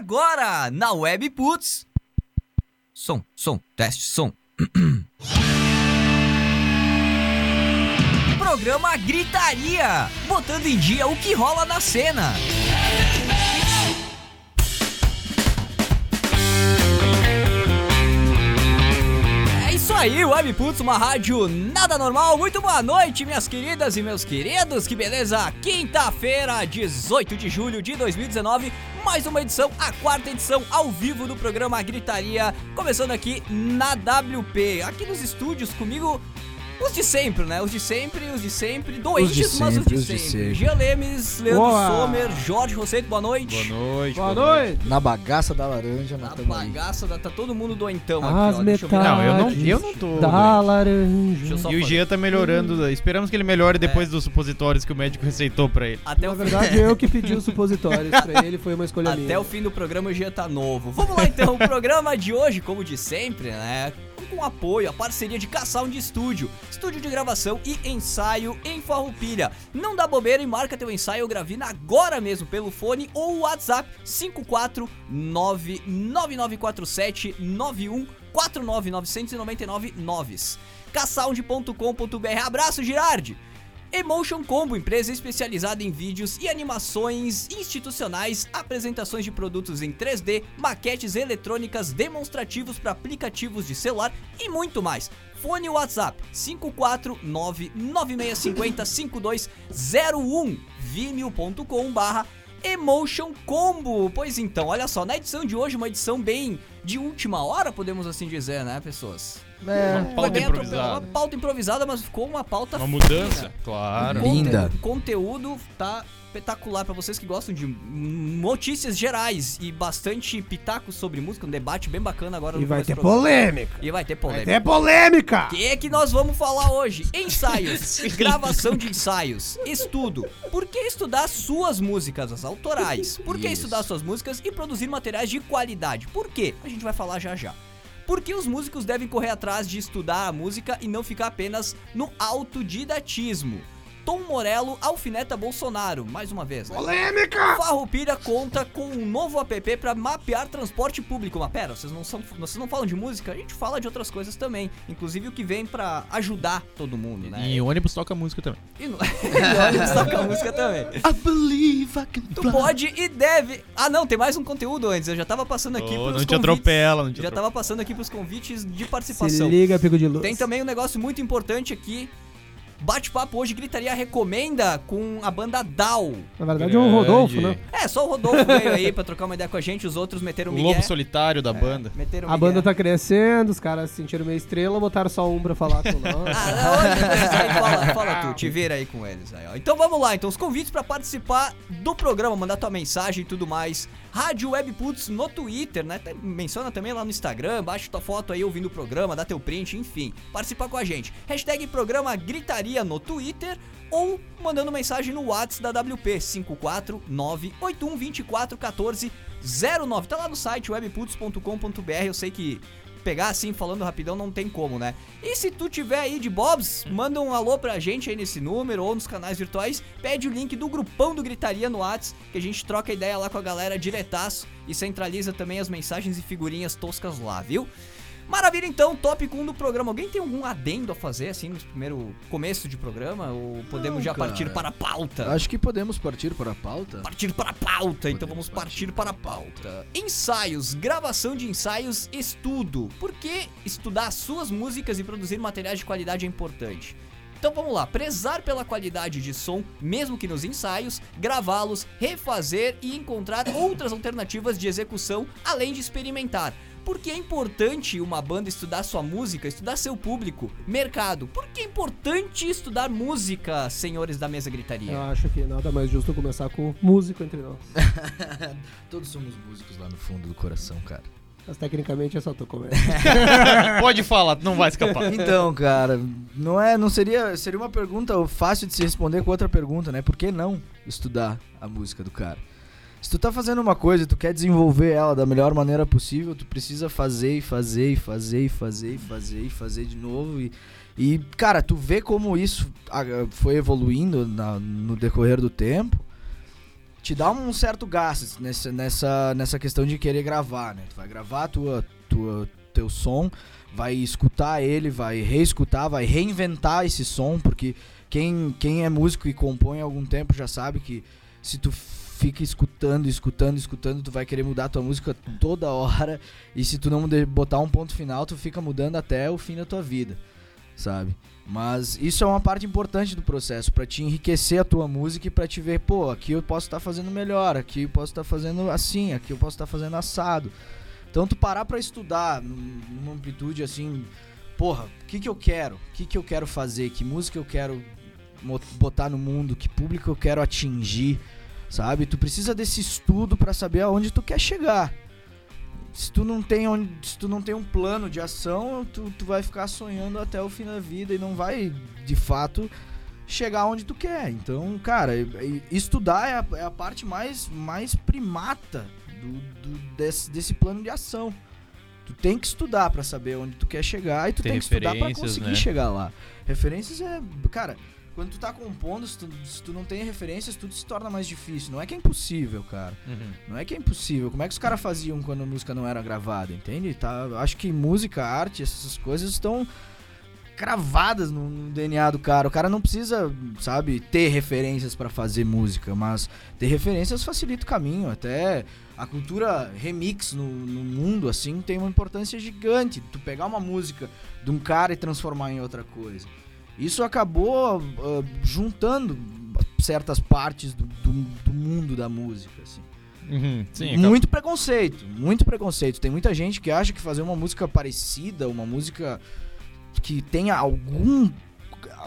agora na Web Putz. Som, som, teste, som. Programa Gritaria, botando em dia o que rola na cena. Aí, Web Putz, uma rádio nada normal. Muito boa noite, minhas queridas e meus queridos. Que beleza! Quinta-feira, 18 de julho de 2019, mais uma edição, a quarta edição ao vivo do programa Gritaria, começando aqui na WP, aqui nos estúdios comigo. Os de sempre, né? Os de sempre, os de sempre, doentes, mas os de os de sempre. Gia Lemes, Leandro Boa. Sommer, Jorge Rosseto, boa noite. Boa noite. Boa noite. Na bagaça da laranja, Na tamo aí. bagaça, da- tá todo mundo doentão As aqui, ó. Deixa eu ver. metades Não, eu não, eu não tô. da doente. Deixa eu laranja. só E o fazer. Gia tá melhorando. Esperamos que ele melhore depois dos supositórios que o médico receitou pra ele. Até Na o verdade, eu que pedi os supositórios pra ele, foi uma escolha Até minha. o fim do programa o Gia tá novo. Vamos lá então, o programa de hoje, como de sempre, né? Com apoio, a parceria de K-Sound Studio, estúdio de gravação e ensaio em Farroupilha. Não dá bobeira e marca teu ensaio ou gravina agora mesmo pelo fone ou WhatsApp 54999479149 noves. ksound.com.br. Abraço, Girardi! Emotion Combo, empresa especializada em vídeos e animações institucionais, apresentações de produtos em 3D, maquetes eletrônicas, demonstrativos para aplicativos de celular e muito mais. Fone WhatsApp 54996505201 vimeo.com barra Emotion Combo. Pois então, olha só, na edição de hoje, uma edição bem de última hora, podemos assim dizer, né, pessoas? É, Uma pauta improvisada. Uma pauta improvisada, mas ficou uma pauta Uma fina. mudança, claro. Conte- Linda. O conteúdo tá espetacular pra vocês que gostam de notícias gerais e bastante pitacos sobre música, um debate bem bacana agora E no vai ter polêmica. E vai ter Vai polêmica. ter polêmica. O que é que nós vamos falar hoje? Ensaios, gravação de ensaios, estudo. Por que estudar suas músicas, as autorais? Por que Isso. estudar suas músicas e produzir materiais de qualidade? Por quê? A gente vai falar já já. Por que os músicos devem correr atrás de estudar a música e não ficar apenas no autodidatismo? Tom Morello alfineta Bolsonaro, mais uma vez. Né? Polêmica. Farroupilha conta com um novo app para mapear transporte público. Mas pera, vocês não, são, vocês não falam de música? A gente fala de outras coisas também. Inclusive o que vem pra ajudar todo mundo, né? E ônibus toca música também. E no... e ônibus toca música também. I believe I can Tu pode e deve. Ah, não, tem mais um conteúdo antes. Eu já tava passando aqui Oh, pros não te convites. atropela, não te Já atropela. tava passando aqui pros convites de Se participação. liga, pico de luz. Tem também um negócio muito importante aqui. Bate-papo hoje, Gritaria recomenda com a banda Dow. Na verdade é o Rodolfo, né? É, só o Rodolfo veio aí pra trocar uma ideia com a gente, os outros meteram O migué. lobo solitário da banda. Meteram A banda tá crescendo, os caras se sentiram meio estrela, botaram só um pra falar com nós. Ah, não, fala, fala tu, te vira aí com eles aí, ó. Então vamos lá, então os convites pra participar do programa, mandar tua mensagem e tudo mais. Rádio Web Putz no Twitter, né? Menciona também lá no Instagram, baixa tua foto aí ouvindo o programa, dá teu print, enfim. Participa com a gente. Hashtag programa Gritaria no Twitter ou mandando mensagem no WhatsApp da WP 54981241409. Tá lá no site webputs.com.br. Eu sei que pegar assim falando rapidão não tem como, né? E se tu tiver aí de Bobs, manda um alô pra gente aí nesse número ou nos canais virtuais, pede o link do grupão do Gritaria no Whats, que a gente troca ideia lá com a galera diretaço e centraliza também as mensagens e figurinhas toscas lá, viu? Maravilha, então, tópico 1 do programa. Alguém tem algum adendo a fazer, assim, no primeiro começo de programa? Ou podemos Não, já cara. partir para a pauta? Acho que podemos partir para a pauta. Partir para a pauta, então Podemos vamos partir partir para a para a pauta. Ensaios, gravação de ensaios, estudo. Por que estudar suas músicas e produzir materiais de qualidade é importante? Então vamos lá, prezar pela qualidade de som, mesmo que nos ensaios, gravá-los, refazer e encontrar outras alternativas de execução, além de experimentar. Por que é importante uma banda estudar sua música, estudar seu público, mercado? Por que é importante estudar música, senhores da mesa gritaria? Eu acho que nada mais justo começar com músico entre nós. Todos somos músicos lá no fundo do coração, cara. Mas tecnicamente é só tu começar. Pode falar, não vai escapar. Então, cara, não é, não seria, seria uma pergunta fácil de se responder com outra pergunta, né? Por que não estudar a música do cara? Se tu tá fazendo uma coisa e tu quer desenvolver ela da melhor maneira possível, tu precisa fazer e fazer e fazer e fazer e fazer e fazer de novo e e cara, tu vê como isso ah, foi evoluindo na- no decorrer do tempo. te dá um certo gasto nessa, nessa, nessa questão de querer gravar, né? Tu vai gravar tua, tua, teu som, vai escutar ele, vai reescutar, vai reinventar esse som, porque quem, quem é músico e compõe há algum tempo já sabe que se tu fica escutando, escutando, escutando, tu vai querer mudar tua música toda hora. E se tu não botar um ponto final, tu fica mudando até o fim da tua vida, sabe? Mas isso é uma parte importante do processo, pra te enriquecer a tua música e pra te ver, pô, aqui eu posso estar fazendo melhor, aqui eu posso estar fazendo assim, aqui eu posso estar fazendo assado. Então tu parar pra estudar num- numa amplitude assim, porra, o que que eu quero? O que que eu quero fazer? Que música eu quero botar no mundo? Que público eu quero atingir? Sabe? Tu precisa desse estudo pra saber aonde tu quer chegar. Se tu não tem onde, se tu não tem um plano de ação, tu, tu vai ficar sonhando até o fim da vida e não vai, de fato, chegar onde tu quer. Então, cara, estudar é a, é a parte mais, mais primata do, do- desse, desse plano de ação. Tu tem que estudar pra saber onde tu quer chegar e tu Ter tem que estudar referências, conseguir né? chegar lá. Referências é, cara, quando tu tá compondo, se tu, se tu não tem referências, tudo se torna mais difícil. Não é que é impossível, cara. Uhum. Não é que é impossível. Como é que os caras faziam quando a música não era gravada, entende? Tá, acho que música, arte, essas coisas estão cravadas no, no DNA do cara. O cara não precisa, sabe, ter referências pra fazer música, mas ter referências facilita o caminho. Até a cultura remix no, no mundo, assim, tem uma importância gigante. Tu pegar uma música de um cara e transformar em outra coisa. Isso acabou ah, juntando certas partes do, do, do mundo da música, assim. Uhum. Sim, muito preconceito, muito preconceito. Tem muita gente que acha que fazer uma música parecida, uma música que tenha algum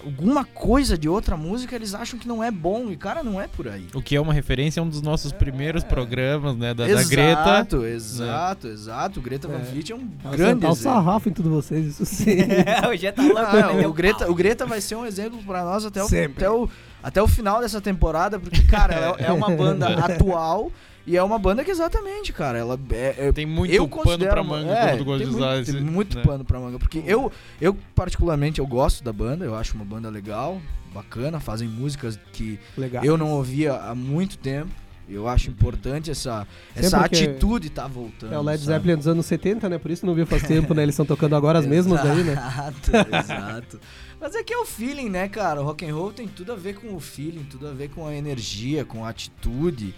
alguma coisa de outra música, eles acham que não é bom e cara, não é por aí. O que é uma referência a um dos nossos primeiros programas, né? Da, da exato, Greta. exato, exato. O Greta Van É. Vliet é um Ela grande sentar o exemplo. sarrafo em tudo vocês, isso sim. É, tá louco. Ah, o, Greta, o Greta vai ser um exemplo pra nós até o, Sempre. até, o, até o final dessa temporada, porque, cara, ela é uma banda atual e é uma banda que exatamente, cara, ela é, é Tem muito eu pano considero pra manga é, tu gosta muito, tem muito né? pano pra manga. Porque eu, eu, particularmente, eu gosto da banda, eu acho uma banda legal, bacana, fazem músicas que Legal. eu não ouvia há muito tempo. Eu acho importante essa, essa atitude tá voltando. É o Led sabe? Zeppelin dos anos 70, né? Por isso não viu faz tempo, né? Eles estão tocando agora as mesmas daí, né? Exato, exato. Mas é que é o feeling, né, cara? O rock and roll tem tudo a ver com o feeling, tudo a ver com a energia, com a atitude.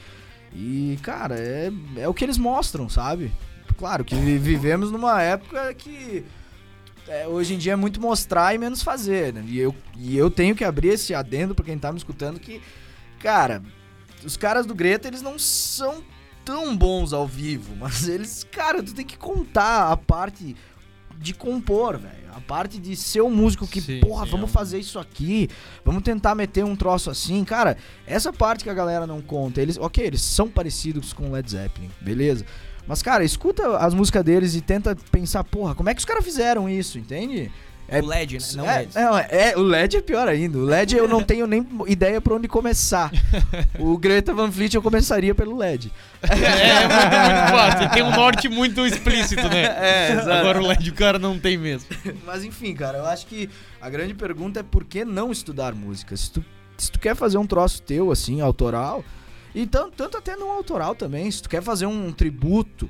E, cara, é, é o que eles mostram, sabe? Claro que vi- vivemos numa época que é, hoje em dia é muito mostrar e menos fazer, né? E eu, e eu tenho que abrir esse adendo pra quem tá me escutando que, cara, os caras do Greta, eles não são tão bons ao vivo, mas eles, cara, tu tem que contar a parte de compor, velho. A parte de ser um músico que, Sim, porra, sim, vamos é um- fazer isso aqui, vamos tentar meter um troço assim. Cara, essa parte que a galera não conta, eles, ok, eles são parecidos com Led Zeppelin, beleza? Mas, cara, escuta as músicas deles e tenta pensar, porra, como é que os caras fizeram isso, entende? É- O LED, né? Não é, LED. é, é, o LED é pior ainda. O LED eu não tenho nem ideia pra onde começar. o Greta Van Fleet eu começaria pelo LED. É, é muito, muito fácil. Tem um norte muito explícito, né? É, exato. Agora o LED o cara não tem mesmo. Mas enfim, cara, eu acho que a grande pergunta é por que não estudar música? Se tu, se tu quer fazer um troço teu, assim, autoral, e tanto, tanto até não autoral também, se tu quer fazer um tributo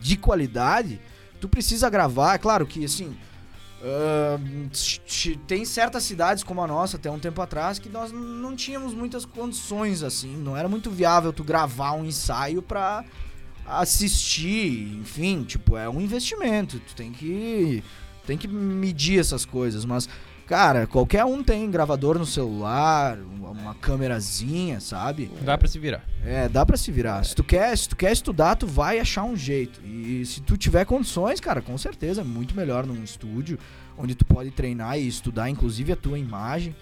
de qualidade, tu precisa gravar. É claro que, assim, ch- tem certas cidades como a nossa, até um tempo atrás, que nós não tínhamos muitas condições, assim, não era muito viável tu gravar um ensaio pra assistir, enfim, tipo, é um investimento, tu tem que tem que medir essas coisas, mas cara, qualquer um tem gravador no celular, uma, câmerazinha, sabe? Dá pra se virar. É, dá pra se virar. Se tu quer, se tu quer estudar, tu vai achar um jeito. E se tu tiver condições, cara, com certeza é muito melhor num estúdio onde tu pode treinar e estudar inclusive a tua imagem.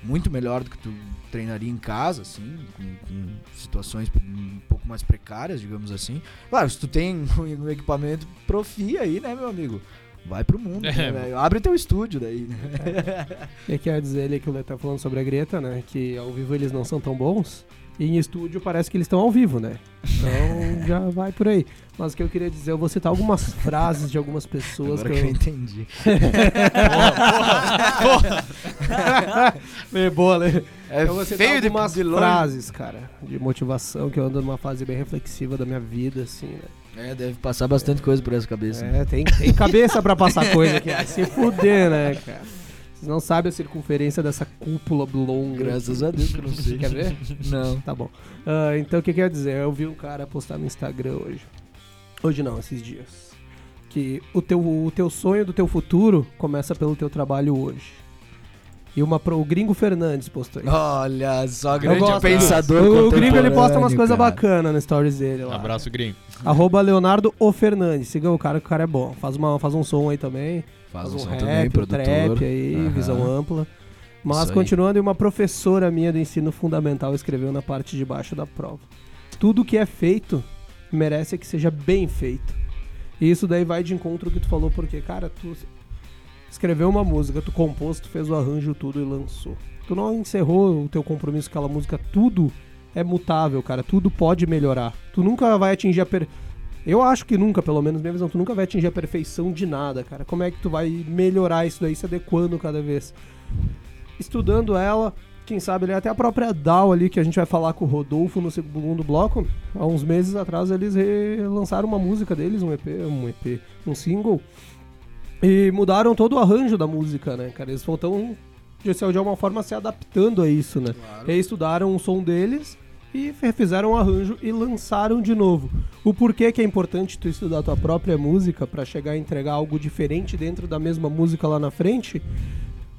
Muito melhor do que tu treinaria em casa, assim, com, com situações um pouco mais precárias, digamos assim. Claro, se tu tem um equipamento profi aí, né, meu amigo? Vai pro mundo, né, É. velho? Abre teu estúdio daí, né? E quer dizer ali que o Lê tá falando sobre a Greta, né? Que ao vivo eles não são tão bons. E em estúdio parece que eles estão ao vivo, né? Então já vai por aí. Mas o que eu queria dizer, eu vou citar algumas frases de algumas pessoas Agora que que eu eu. entendi. É boa, Lê. É eu vou citar feio de, algumas de frases, cara, de motivação, que eu ando numa fase bem reflexiva da minha vida, assim, né? É, deve passar bastante coisa por essa cabeça. É, tem, tem cabeça pra passar coisa aqui. Se fuder, né, cara? Vocês não sabem a circunferência dessa cúpula longa. Graças a Deus que eu não sei. Quer ver? Não. Tá bom. Ah, então, o que quer dizer? Eu vi um cara postar no Instagram hoje. Hoje não, esses dias. Que o teu, o teu sonho do teu futuro começa pelo teu trabalho hoje. E uma, pro- o Gringo Fernandes postou isso. Olha só, grande gosto. pensador O, o Gringo ele posta umas coisas bacanas no stories dele lá. Abraço, gringo. Arroba Leonardo O Fernandes. Siga o cara que o cara é bom. Faz, uma, faz um som aí também. Faz um som rap, também, um produtor. trap aí, Aham. visão ampla. Mas continuando, e uma professora minha do ensino fundamental escreveu na parte de baixo da prova. Tudo que é feito merece que seja bem feito. E isso daí vai de encontro ao que tu falou, porque, cara, tu escreveu uma música, tu compôs, tu fez o arranjo tudo e lançou. Tu não encerrou o teu compromisso com aquela música, tudo é mutável, cara, tudo pode melhorar. Tu nunca vai atingir a per... Eu acho que nunca, pelo menos minha visão, tu nunca vai atingir a perfeição de nada, cara. Como é que tu vai melhorar isso daí, se adequando cada vez? Estudando ela, quem sabe ali, até a própria DAO ali, que a gente vai falar com o Rodolfo no segundo bloco. Há uns meses atrás eles lançaram uma música deles, um EP, um EP, um single. E mudaram todo o arranjo da música, né, cara? Eles estão, de alguma forma, se adaptando a isso, né? Reestudaram o som deles e fizeram um arranjo e lançaram de novo. O porquê que é importante tu estudar tua própria música pra chegar a entregar algo diferente dentro da mesma música lá na frente?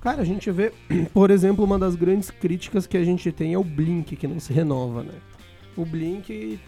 Cara, a gente vê, por exemplo, uma das grandes críticas que a gente tem é o Blink, que não se renova, né? O Blink,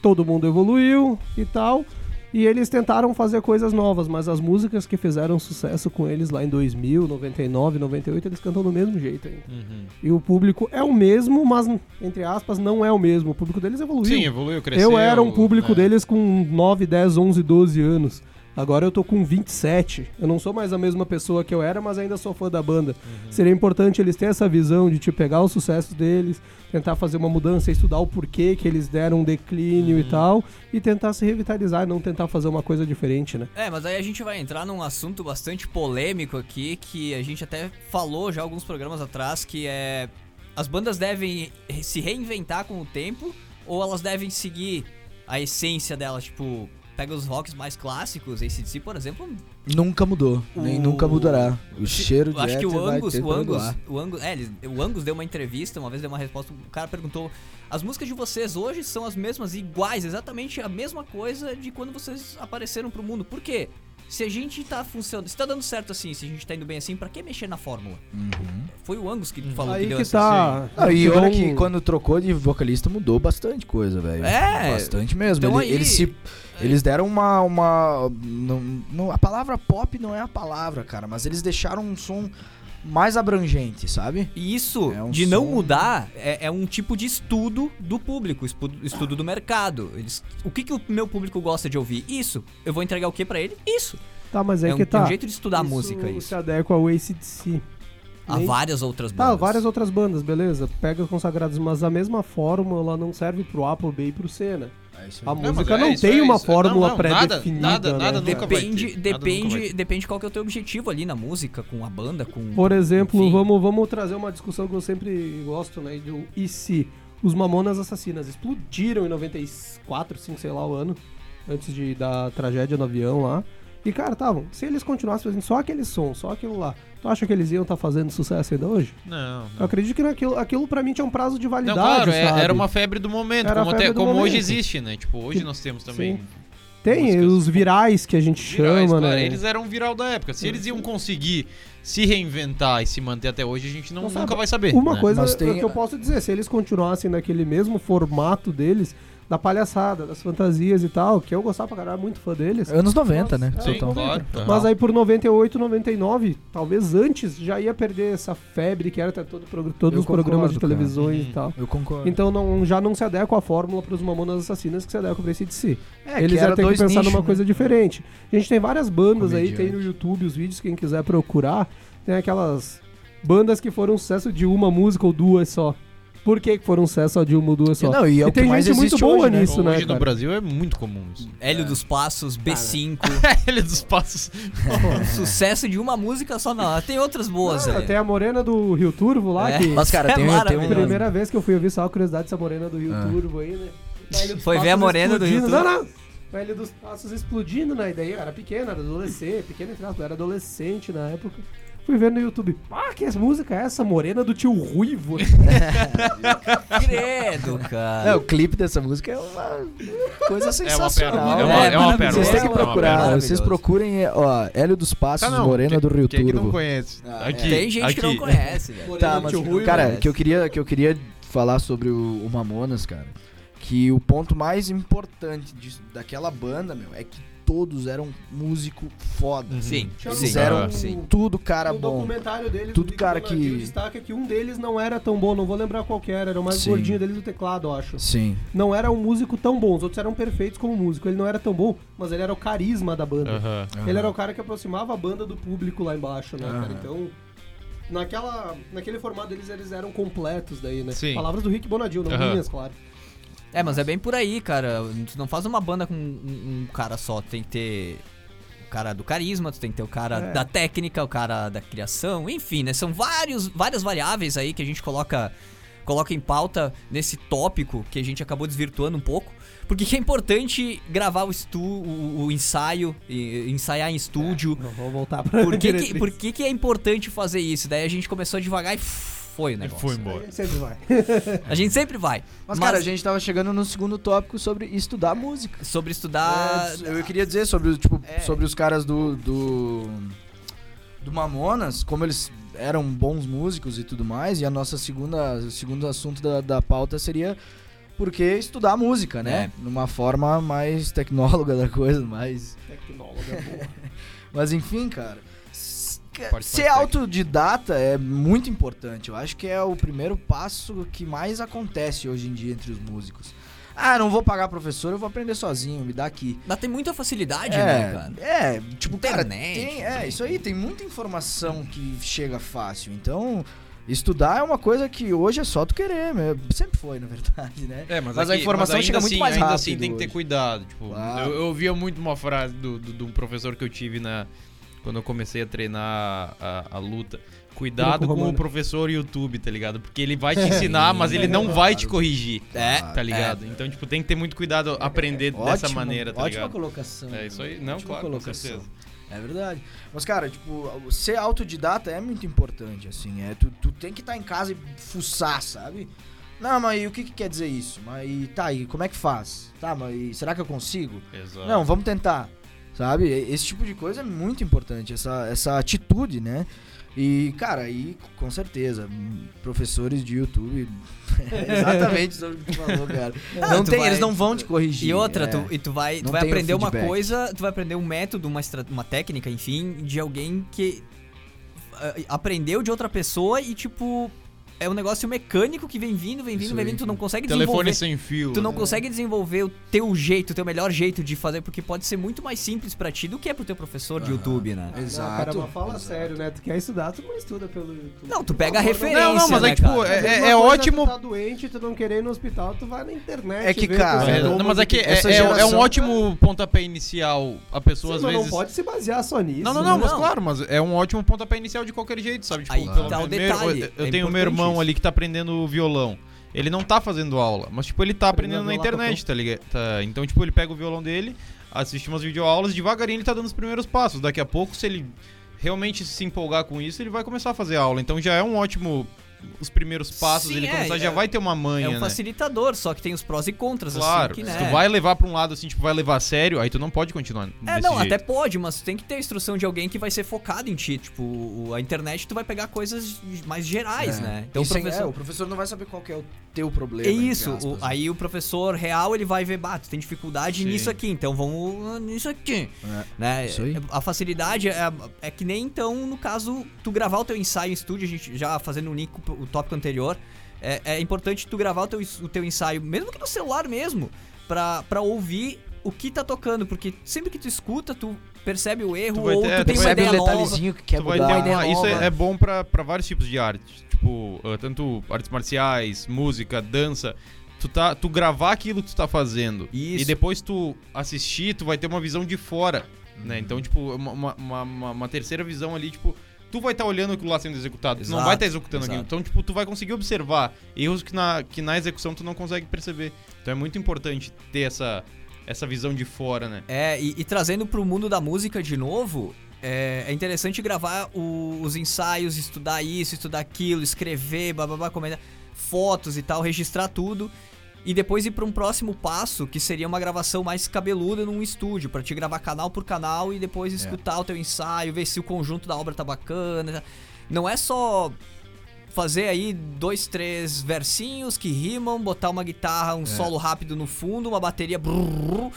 todo mundo evoluiu e tal, e eles tentaram fazer coisas novas, mas as músicas que fizeram sucesso com eles lá em 2000, 99, 98, eles cantam do mesmo jeito ainda. Uhum. E o público é o mesmo, mas, entre aspas, não é o mesmo. O público deles evoluiu. Sim, evoluiu, cresceu. eu era um público né? deles com 9, 10, 11, 12 anos. Agora eu tô com 27. Eu não sou mais a mesma pessoa que eu era, mas ainda sou fã da banda. Uhum. Seria importante eles terem essa visão de te pegar os sucessos deles, tentar fazer uma mudança, estudar o porquê que eles deram um declínio Uhum. e tal, e tentar se revitalizar não tentar fazer uma coisa diferente, né? É, mas aí a gente vai entrar num assunto bastante polêmico aqui, que a gente até falou já alguns programas atrás, que é as bandas devem se reinventar com o tempo ou elas devem seguir a essência delas, tipo, pega os rocks mais clássicos, ACDC, por exemplo, Nunca mudou, nem O- nunca mudará. O cheiro de eu acho que o Angus, o Angus, o Angus, é, ele- o Angus deu uma entrevista, uma vez deu uma resposta, o cara perguntou: "As músicas de vocês hoje são as mesmas iguais, exatamente a mesma coisa de quando vocês apareceram pro mundo. Por quê? Se a gente tá funcionando, se tá dando certo assim, se a gente tá indo bem assim, pra que mexer na fórmula? Foi o Angus que falou Aí que deu que essa tá. Ah, e que olha que quando trocou de vocalista mudou bastante coisa, velho. É. Bastante mesmo. Então Ele- aí- eles, se, eles deram uma. uma não, não- a palavra pop não é a palavra, cara, mas eles deixaram um som mais abrangente, sabe? E isso, É um de não som- mudar, é, é um tipo de estudo do público, estudo, estudo do mercado. Eles, o que, que o meu público gosta de ouvir? Isso. Eu vou entregar o que pra ele? Isso. Tá, mas é, É um, que tá. um jeito de estudar a Isso música, isso. se adequa ao ACDC. Há Nem- várias outras Tá, bandas. várias outras bandas, beleza. Pega os consagrados, mas a mesma fórmula não serve pro A, pro B e pro C, né? A Não, mas música é não isso, tem é uma fórmula Não, não, nada, pré-definida. nada, né? nada nunca vai Depende, depende, depende qual que é o teu objetivo ali na música, com a banda, com... Por exemplo, enfim. vamos, vamos trazer uma discussão que eu sempre gosto, né? Do e se os Mamonas Assassinas explodiram em 94, 5, sei lá o ano, antes de, da tragédia no avião lá. E, cara, estavam, se eles continuassem fazendo só aquele som, só aquilo lá, tu acha que eles iam estar fazendo sucesso ainda hoje? Não, Eu não. acredito que naquilo, aquilo pra mim tinha um prazo de Não, validade, claro, é- sabe? era uma febre do momento, Era como, febre até- do como hoje momento. existe, né? Tipo, hoje nós temos também. Sim. Tem músicas os virais que a gente virais, chama, claro, né? Eles eram viral da época. Se eles iam conseguir se reinventar e se manter até hoje, a gente não, Não nunca sabe. vai saber. Uma né? coisa Mas tem- que eu posso dizer, se eles continuassem naquele mesmo formato deles, da palhaçada, das fantasias e tal, que eu gostava pra caralho, muito fã deles. Anos 90, né? Nossa, Sim, Total. claro. aham. Mas aí por 98, 99, talvez antes, já ia perder essa febre que era até todo, todos Eu os programas de concordo, cara. televisões Uhum. e tal. Eu concordo. Então não, já não se adequa a fórmula pros Mamonas Assassinas que se adequa pra esse de si. é, Eles já têm que pensar nichos, numa né? coisa diferente. A gente tem várias bandas aí, tem Comediante. no YouTube os vídeos, quem quiser procurar. Tem aquelas bandas que foram um sucesso de uma música ou duas só. Por que foram sucesso só de uma ou duas só? Não, e é que tem mais gente muito boa hoje, né? nisso, né, Hoje no cara? Brasil é muito comum isso. Hélio dos Passos, B5. Ele dos passos. Sucesso de uma música só, não. Tem outras boas, ali. tem a morena do Rio Turvo lá, É. que... Mas, cara, É tem, tem maravilhoso. um... Primeira vez que eu fui ouvir só a curiosidade dessa morena do Rio Ah. Turvo aí, né? Foi ver a morena do Rio. Turvo. Não, não. Velho dos passos explodindo, né? E daí eu era pequeno, era adolescente, pequeno entre aspas, eu era adolescente na época. Fui ver no YouTube. Ah, que música é essa? Morena do tio Ruivo. Credo, cara. É, o clipe dessa música é uma coisa sensacional. pérola, é uma- é uma Vocês pérola, têm que é procurar, pérola. vocês procurem, ó, Hélio dos Passos, Tá, não. Morena Quem- do Rio Quem é que não Turvo. conhece? Ah, aqui, Tem gente que não aqui. conhece, velho. Tá, mas, tio Ruivo. cara, né? que eu queria, que eu queria falar sobre o, o Mamonas, cara, que o ponto mais importante disso- daquela banda, meu, é que todos eram músico foda. Uhum. Sim, sim. Eles eram Ah, sim. tudo cara no bom. documentário deles, Tudo cara que- destaca que um deles não era tão bom, não vou lembrar qual que era, era o mais Sim. gordinho deles do teclado, eu acho. Sim. Não era um músico tão bom, os outros eram perfeitos como músico. Ele não era tão bom, mas ele era o carisma da banda. Ele era o cara que aproximava a banda do público lá embaixo, né, cara? Então, naquela, naquele formato deles, eles eram completos daí, né? Sim. Palavras do Rick Bonadil, não Aham. minhas, claro. É, mas é bem por aí, cara. Tu não faz uma banda com um, um cara só. Tem que ter o cara do carisma, tu tem que ter o cara É. da técnica, o cara da criação, enfim, né? São vários, várias variáveis aí que a gente coloca, coloca em pauta nesse tópico que a gente acabou desvirtuando um pouco. Porque que é importante gravar o, estu, o, o ensaio, e- ensaiar em estúdio. Não, vamos voltar pra Por que, que, por que, que é importante fazer isso? Daí a gente começou devagar e foi o Ele negócio. foi A embora. gente sempre vai. A gente sempre vai. Mas, cara, a gente tava chegando no segundo tópico sobre estudar música. sobre estudar. É, eu queria dizer sobre, tipo, É. sobre os caras do, do. do Mamonas, como eles eram bons músicos e tudo mais. E a nossa segunda. O segundo assunto da, da pauta seria por que estudar música, né? Numa forma mais tecnóloga da coisa, mais. Tecnóloga, boa. Mas enfim, cara. Parte Ser mais autodidata é muito importante. Eu acho que é o primeiro passo que mais acontece hoje em dia entre os músicos. Ah, não vou pagar professor, eu vou aprender sozinho, me dá aqui. Mas tem muita facilidade, né, cara? É, tipo, cara, Internet, tem, é, isso aí, tem muita informação que chega fácil. Então, estudar é uma coisa que hoje é só tu querer, né? sempre foi, na verdade, né? É, mas, Mas a aqui- informação ainda chega muito assim- mais Ainda rápido assim tem que ter hoje. cuidado. Tipo, Claro. eu, eu ouvia muito uma frase do, do- de um professor que eu tive na, quando eu comecei a treinar a, a luta. Cuidado com o professor YouTube, tá ligado? Porque ele vai te ensinar, mas ele não vai te corrigir. É, Tá ligado? Então, tipo, tem que ter muito cuidado aprender dessa Ótima- maneira, tá ótima ligado? colocação. É isso aí. Não, Ótima claro, com colocação. certeza. É verdade. Mas, cara, tipo, ser autodidata é muito importante, assim. É, tu, tu tem que estar em casa e fuçar, sabe? Não, mas e o que, que quer dizer isso? Mas e, tá, e como é que faz? Tá, mas e será que eu consigo? Exato. Não, vamos tentar. Sabe? E- Esse tipo de coisa é muito importante, essa, essa atitude, né? E, cara, aí com certeza, professores de YouTube. é exatamente sobre o que tu falou, cara. Ah, não tem, vai- eles não vão te corrigir. E outra, é. tu, e tu vai, tu vai aprender uma coisa, tu vai aprender um método, uma, uma técnica, enfim, de alguém que ah, aprendeu de outra pessoa e, tipo, é um negócio mecânico que vem vindo, vem vindo, Isso vem vindo, tu não consegue Telefone desenvolver. sem fio. Tu não né? consegue desenvolver o teu jeito, o teu melhor jeito de fazer, porque pode ser muito mais simples pra ti do que é pro teu professor de Aham. YouTube, né? Exato. Não, cara, mas fala exato. sério, né? Tu quer estudar, tu não estuda pelo YouTube. Não, tu pega a Não, referência, Não, não, mas né, é tipo, cara? é- A é coisa, ótimo- Tu tá doente, tu não querer ir no hospital, tu vai na internet. É que, cara, É, não, mas é que é, Essa é- é um geração- ótimo pontapé inicial. A pessoa Sim, às mas vezes. não pode se basear só nisso. Não, não, não, mas claro, mas é um ótimo pontapé inicial de qualquer jeito, sabe? Tipo, Aí pelo tá o detalhe, Eu, é tenho meu importante irmão isso. ali que tá aprendendo violão. Ele não tá fazendo aula, mas tipo, ele tá aprendendo na internet, tá ligado? Tá, então, tipo, ele pega o violão dele, assiste umas videoaulas, devagarinho ele tá dando os primeiros passos. Daqui a pouco, se ele realmente se empolgar com isso, ele vai começar a fazer aula. Então já é um ótimo. Os primeiros passos, Sim, ele é, começar, é- já vai ter uma manha, É um né? facilitador, só que tem os prós e contras, Claro, assim, que, se né? tu vai levar pra um lado assim, tipo, vai levar a sério, aí tu não pode continuar É, desse não, jeito. até pode, mas tem que ter a instrução de alguém que vai ser focado em ti. Tipo, a internet tu vai pegar coisas mais gerais, É. né? Então o sem- professor. é, o professor não vai saber qual que é o teu problema. É isso, o- né? aí o professor real ele vai ver, bah, tu tem dificuldade Sim. nisso aqui, então vamos nisso aqui, É. né? Isso aí. A facilidade é, é que nem então, no caso, tu gravar o teu ensaio em estúdio, a gente já fazendo um link o tópico anterior, é, é importante tu gravar o teu, o teu ensaio, mesmo que no celular mesmo, pra, pra ouvir o que tá tocando, porque sempre que tu escuta, tu percebe o erro Tu vai ou ter- tu tem uma Percebe um ideia nova. detalhezinho que quer Tu vai mudar. ter ideia uma, isso é, é bom pra, pra vários tipos de arte. Tipo, ah, tanto artes marciais, música, dança. Tu, tá, tu gravar aquilo que tu tá fazendo. Isso. E depois tu assistir, tu vai ter uma visão de fora. Né? Então, tipo, uma, uma, uma- uma- uma terceira visão ali, tipo, tu vai estar olhando aquilo lá sendo executado. tu não Exato, vai estar executando exato. aquilo. Então, tipo, tu vai conseguir observar erros que na, que na execução tu não consegue perceber. Então é muito importante ter essa, essa visão de fora, né? É, e, e trazendo pro mundo da música de novo, é, é interessante gravar o- os ensaios, estudar isso, estudar aquilo, escrever, bababá, comentar, fotos e tal, registrar tudo. E depois ir pra um próximo passo, que seria uma gravação mais cabeluda num estúdio, pra te gravar canal por canal e depois escutar o teu ensaio, ver se o conjunto da obra tá bacana. Não é só fazer aí dois, três versinhos que rimam, botar uma guitarra, um solo rápido no fundo, uma bateria brrr,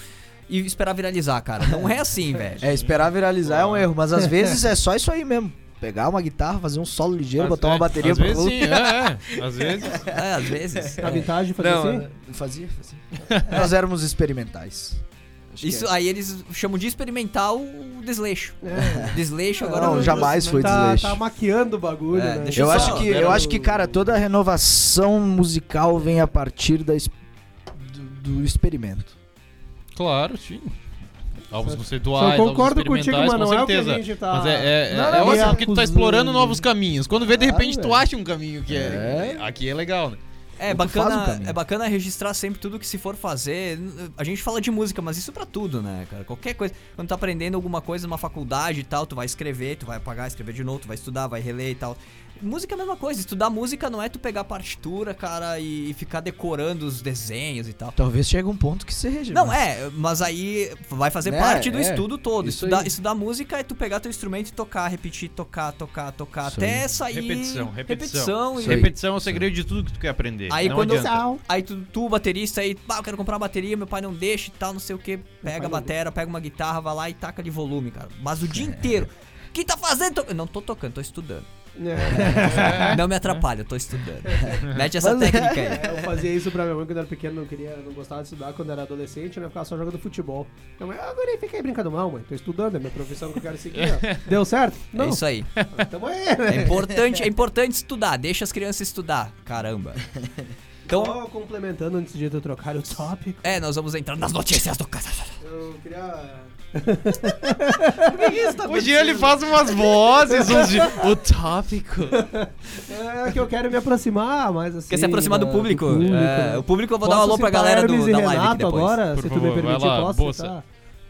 e esperar viralizar, cara. Não é assim, velho. É, esperar viralizar é um erro, mas às vezes é só isso aí mesmo. Pegar uma guitarra, fazer um solo ligeiro, botar uma bateria Às pro vezes outro. sim, é, é. Às vezes. É, às vezes. A vantagem fazer Não, assim? fazia, fazia. Nós éramos experimentais. Acho Isso é. aí eles chamam de experimental o desleixo. É. Desleixo agora. Não, eu- jamais foi tá, desleixo. tá maquiando o bagulho, É, né? Eu só- acho que, eu era acho que, cara, toda renovação musical vem a partir da, es- do, do experimento. Claro, sim. Só conceituais, concordo contigo, experimentais, mas não com é o que a certeza. gente tá... Mas é, é, Não, é, não, é ótimo me porque tu tá explorando novos caminhos. Quando vê, de repente, tu acha um caminho que é. Aqui é legal, né? É Tu faz o bacana, é bacana registrar sempre tudo que se for fazer. A gente fala de música, mas isso pra tudo, né, cara? Qualquer coisa. Quando tá aprendendo alguma coisa numa faculdade e tal, tu vai escrever, tu vai apagar, escrever de novo, tu vai estudar, vai reler e tal. Música é a mesma coisa. Estudar música não é tu pegar a partitura, cara, e, ficar decorando os desenhos e tal. Talvez chegue um ponto que seja. Não, mas- é, mas aí vai fazer Né, parte do é, estudo todo. isso Estudar, estudar música é tu pegar teu instrumento e tocar, repetir, tocar, tocar, tocar, Isso até aí. sair. Repetição, repetição. Repetição e. Repetição é o segredo de tudo que tu quer aprender. Aí não quando- adianta. Aí tu, tu, baterista, aí, pá, eu quero comprar uma bateria, meu pai não deixa e tal, não sei o que. Pega a não batera, pega uma guitarra, vai lá e taca de volume, cara. Mas o dia inteiro. O que tá fazendo? Não tô tocando, tô estudando. É. Não me atrapalha, eu tô estudando. Mete essa Mas- técnica aí. É, eu fazia isso pra minha mãe quando era pequeno, não queria, não gostava de estudar quando era adolescente, né? Ficava só jogando futebol. Minha mãe, ah, guri, fica aí brincando mal, mãe. Tô estudando, é minha profissão que eu quero seguir. ó. Deu certo? É isso aí. Tamo aí, né? É importante, é importante estudar. Deixa as crianças estudar. Caramba. Então, Só complementando antes de tu trocar o tópico, é, nós vamos entrar nas notícias do eu queria. O Jean ele faz umas vozes, uns o tópico. É que eu quero me aproximar, mas assim. Quer se aproximar do da- público? público, É, né? o público eu vou dar um Posso alô pra galera do, da live aqui Renato depois. agora, Por se tu favor, me vai permitir, lá, posso bolsa. citar?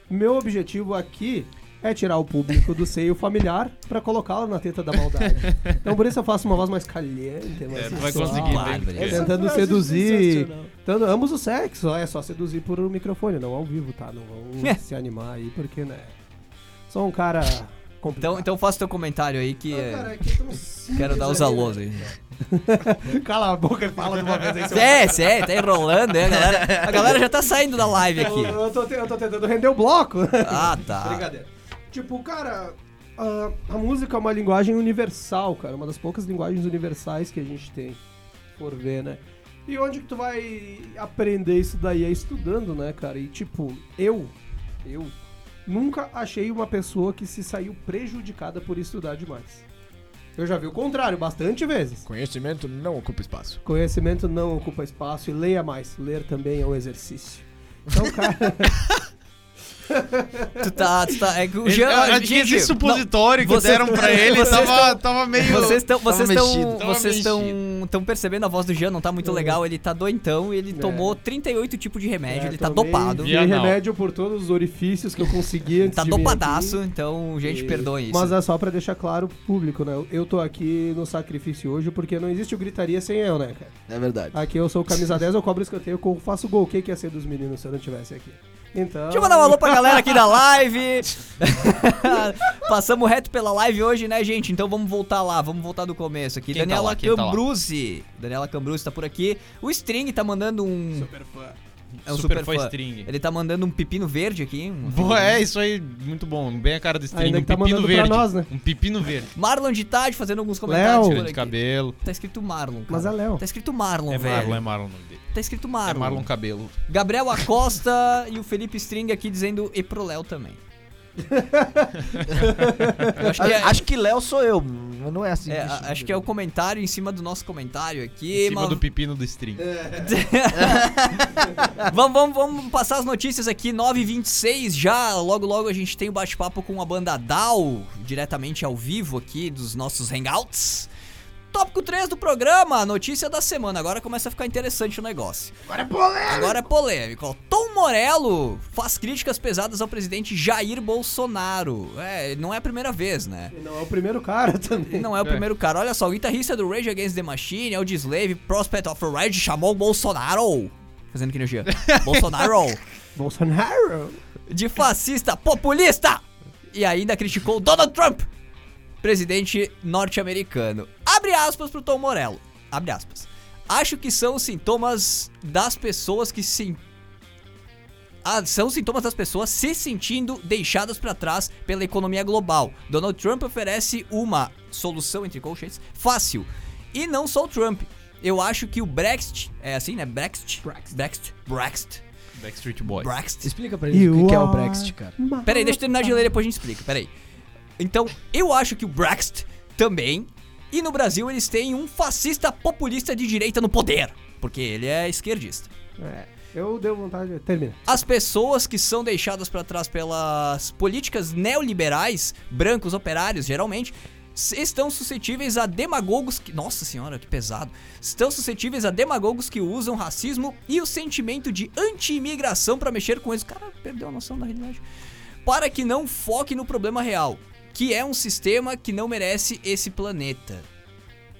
Meu objetivo aqui é tirar o público do seio familiar pra colocá-lo na teta da maldade. então por isso eu faço uma voz mais caliente, mais É, tu vai conseguir, Bárbaro. bem. Tentando é seduzir. Tentando, ambos o sexo, é só seduzir por microfone, não ao vivo, tá? Não vão É. se animar aí, porque, né? Sou um cara complicado. Então, então faça teu comentário aí que. Ah, é, cara, é é Quero dar os alôs aí. né? Cala a boca e fala de uma vez aí, seu É, sério, tá enrolando, né? A galera, a galera já tá saindo da live aqui. Eu, eu, tô, eu tô tentando render o bloco. Ah, tá. Brincadeira. Tipo, cara, a, a música é uma linguagem universal, cara. Uma das poucas linguagens universais que a gente tem. Por ver, né? E onde que tu vai aprender isso daí? É estudando, né, cara? E tipo, eu, eu nunca achei uma pessoa que se saiu prejudicada por estudar demais. Eu já vi o contrário bastante vezes. Conhecimento não ocupa espaço. Conhecimento não ocupa espaço e leia mais. Ler também é um exercício. Então, cara. Tu tá. Tu tá é que o Jean. ah, gente, tinha esse supositório que deram pra ele, vocês tava, tava meio... Vocês estão vocês estão vocês estão percebendo a voz do Jean não tá muito É. legal, ele tá doentão, ele É. tomou 38 tipos de remédio, É, ele tá dopado. Não. remédio por todos os orifícios que eu consegui antes Tá dopadaço, aqui. então, gente, E- perdoem isso. Mas é só pra deixar claro pro público, né? Eu- Eu tô aqui no sacrifício hoje porque não existe o gritaria sem eu, né, cara? É verdade. Aqui eu sou o camisa 10, eu cobro escanteio, eu faço gol. O que que ia ser dos meninos se eu não tivesse aqui? Então... Deixa eu mandar um alô pra galera aqui da live. Passamos reto pela live hoje, né, gente? Então vamos voltar lá, vamos voltar do começo aqui. Quem tá Daniela lá? Quem tá lá? Cambruzzi. Daniela Cambruzzi tá por aqui. O String tá mandando um. Super fã. É um super, super fã string. Ele tá mandando um pepino verde aqui. um Boa, é, isso aí, muito bom. Bem a cara do string. Ainda um tá pepino verde. nós, né? Um pepino verde. Marlon de Tade fazendo alguns comentários Léo. de cabelo. Tá escrito Marlon, cara. Mas é Léo. Tá escrito Marlon, É velho. Marlon, é Marlon o nome dele. Tá escrito É Marlon. Marlon Cabelo. Gabriel Acosta e o Felipe String aqui dizendo e pro Léo também. Acho que é, Acho que Léo sou eu, mas não é assim. é, que acho que é o comentário em cima do nosso comentário aqui. Em cima mas- do pepino do string. vamos, vamos, vamos passar as notícias aqui, 9h26 já. Logo, logo a gente tem o bate-papo com a banda Dow, diretamente ao vivo aqui dos nossos hangouts. Tópico 3 do programa, notícia da semana. Agora começa a ficar interessante o negócio. Agora é polêmico. Agora é polêmico. Tom Morello faz críticas pesadas ao presidente Jair Bolsonaro. É, não é a primeira vez, né? Não é o primeiro cara também. Não é o É. primeiro cara. Olha só, o guitarrista do Rage Against the Machine, Audioslave, Prospect of Rage, chamou o Bolsonaro. Fazendo que energia. Bolsonaro. Bolsonaro. De fascista populista. E ainda criticou Donald Trump, presidente norte-americano. Abre aspas pro Tom Morello. Abre aspas. Acho que são sintomas das pessoas que se ah, são sintomas das pessoas se sentindo deixadas pra trás pela economia global. Donald Trump oferece uma solução, entre colchetes, fácil. E não só o Trump. Eu acho que o Brexit, é assim, né? Brexit. Brexit. Brexit. Brexit. Backstreet Boys. Brexit. Explica pra gente o que que é o Brexit, cara. Pera aí, deixa eu terminar de ler depois a gente explica. Pera aí. Então, eu acho que o Brexit também. E no Brasil eles têm um fascista populista de direita no poder. Porque ele é esquerdista. É, eu deu vontade. Termina. As pessoas que são deixadas pra trás pelas políticas neoliberais, brancos operários geralmente, estão suscetíveis a demagogos que. Nossa senhora, que pesado! Estão suscetíveis a demagogos que usam racismo e o sentimento de anti-imigração pra mexer com eles. O cara perdeu a noção da realidade. Para que não foque no problema real, que é um sistema que não merece esse planeta.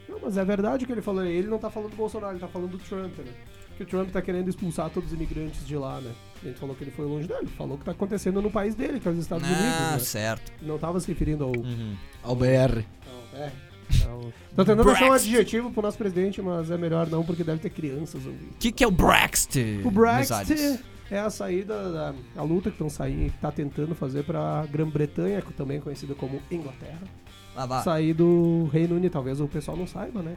Não, mas é verdade o que ele falou. Ele não tá falando do Bolsonaro, ele tá falando do Trump, né? Que o Trump tá querendo expulsar todos os imigrantes de lá, né? A gente falou que ele foi longe dele. Falou o que tá acontecendo no país dele, que é os Estados ah, Unidos, né? certo. Não tava se referindo ao. Uhum. Ao BR. Não, é. Então, Tô tentando achar um adjetivo pro nosso presidente, mas é melhor não, porque deve ter crianças ouvindo. O que, que é o Brexit? O Brexit? É a saída, da, a luta que estão saindo, que tá tentando fazer pra Grã-Bretanha, que também é conhecida como Inglaterra, Ah, sair do Reino Unido. Talvez o pessoal não saiba, né?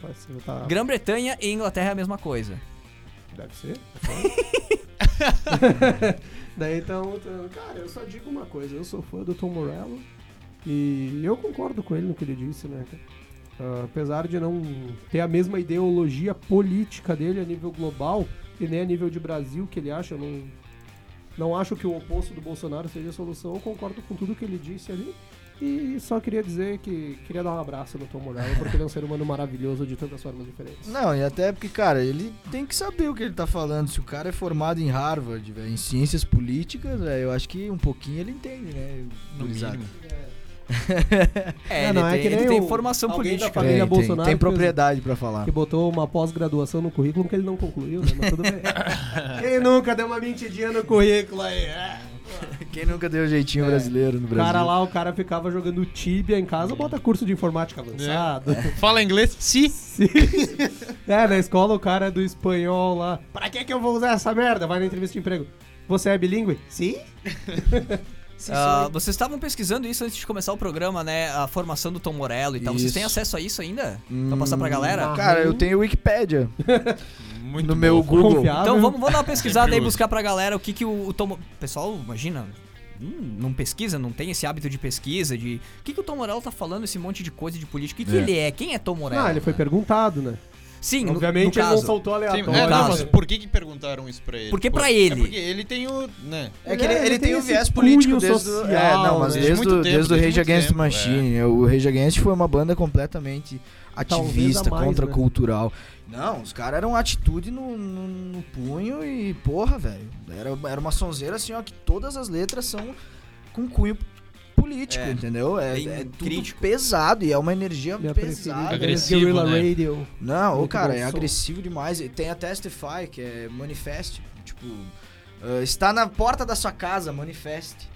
Vai ser- tá- Grã-Bretanha e Inglaterra é a mesma coisa. Deve ser. Daí então, cara, eu só digo uma coisa, eu sou fã do Tom Morello e eu concordo com ele no que ele disse, né? Ah, apesar de não ter a mesma ideologia política dele a nível global e nem a nível de Brasil que ele acha, eu não, não acho que o oposto do Bolsonaro seja a solução, eu concordo com tudo que ele disse ali. E só queria dizer que queria dar um abraço no Tom Morello, porque ele é um ser humano maravilhoso de tantas formas diferentes. Não, e até porque, cara, ele tem que saber o que ele tá falando. Se o cara é formado em Harvard, velho, em ciências políticas, velho, eu acho que um pouquinho ele entende, né? No gurizada? mínimo. É, É, ele, não, é tem, que ele tem o- formação alguém da política. família Tem, tem, Bolsonaro tem fez- propriedade pra falar. que botou uma pós-graduação no currículo que ele não concluiu, né? Mas tudo bem. Quem nunca deu uma mentidinha no currículo aí? É. Quem nunca deu jeitinho É. brasileiro no O Brasil? cara lá, o cara ficava jogando Tibia em casa, bota curso de informática avançado. Fala inglês? Sim. Sim. É, na escola o cara do espanhol lá. Pra que que eu vou usar essa merda? Vai na entrevista de emprego. Você é bilíngue? Sim. Ah, vocês estavam pesquisando isso antes de começar o programa, né? A formação do Tom Morello e tal. Vocês Isso. têm acesso a isso ainda? pra passar pra galera? Cara, eu tenho Wikipédia Muito no meu bom. Google. Confiável. Então vamos, vamos dar uma pesquisada aí, uso. buscar pra galera o que, que o, o Tom... Pessoal, imagina... hum, não pesquisa, não tem esse hábito de pesquisa, de... O que, que o Tom Morello tá falando, esse monte de coisa de política? O que, que É. ele é? Quem é Tom Morello? Não, ele foi perguntado, né? Sim, no- Obviamente no, ele não soltou Sim, aleatório. é, não, caso. mas por que que perguntaram isso pra ele? Porque Por- pra ele. É porque ele tem o, né? É que ele, Ele- ele tem tem o viés político desde o... social, É, não, mas né? desde, Muito o- tempo, desde o desde Rage Against the tempo, Machine. O Rage Against foi uma banda completamente ativista, mais, contracultural. Não, os caras eram atitude no, no, no punho e, porra, velho. Era, era uma sonzeira assim, ó, que todas as letras são com cunho político, É, entendeu? É, é tudo crítico. pesado e é uma energia Minha pesada. preferida. Agressivo, Guerrilla né? Radio. Não, Muito cara, é som. agressivo demais. Tem a Testify, que é manifeste. Tipo, ah, está na porta da sua casa, manifeste.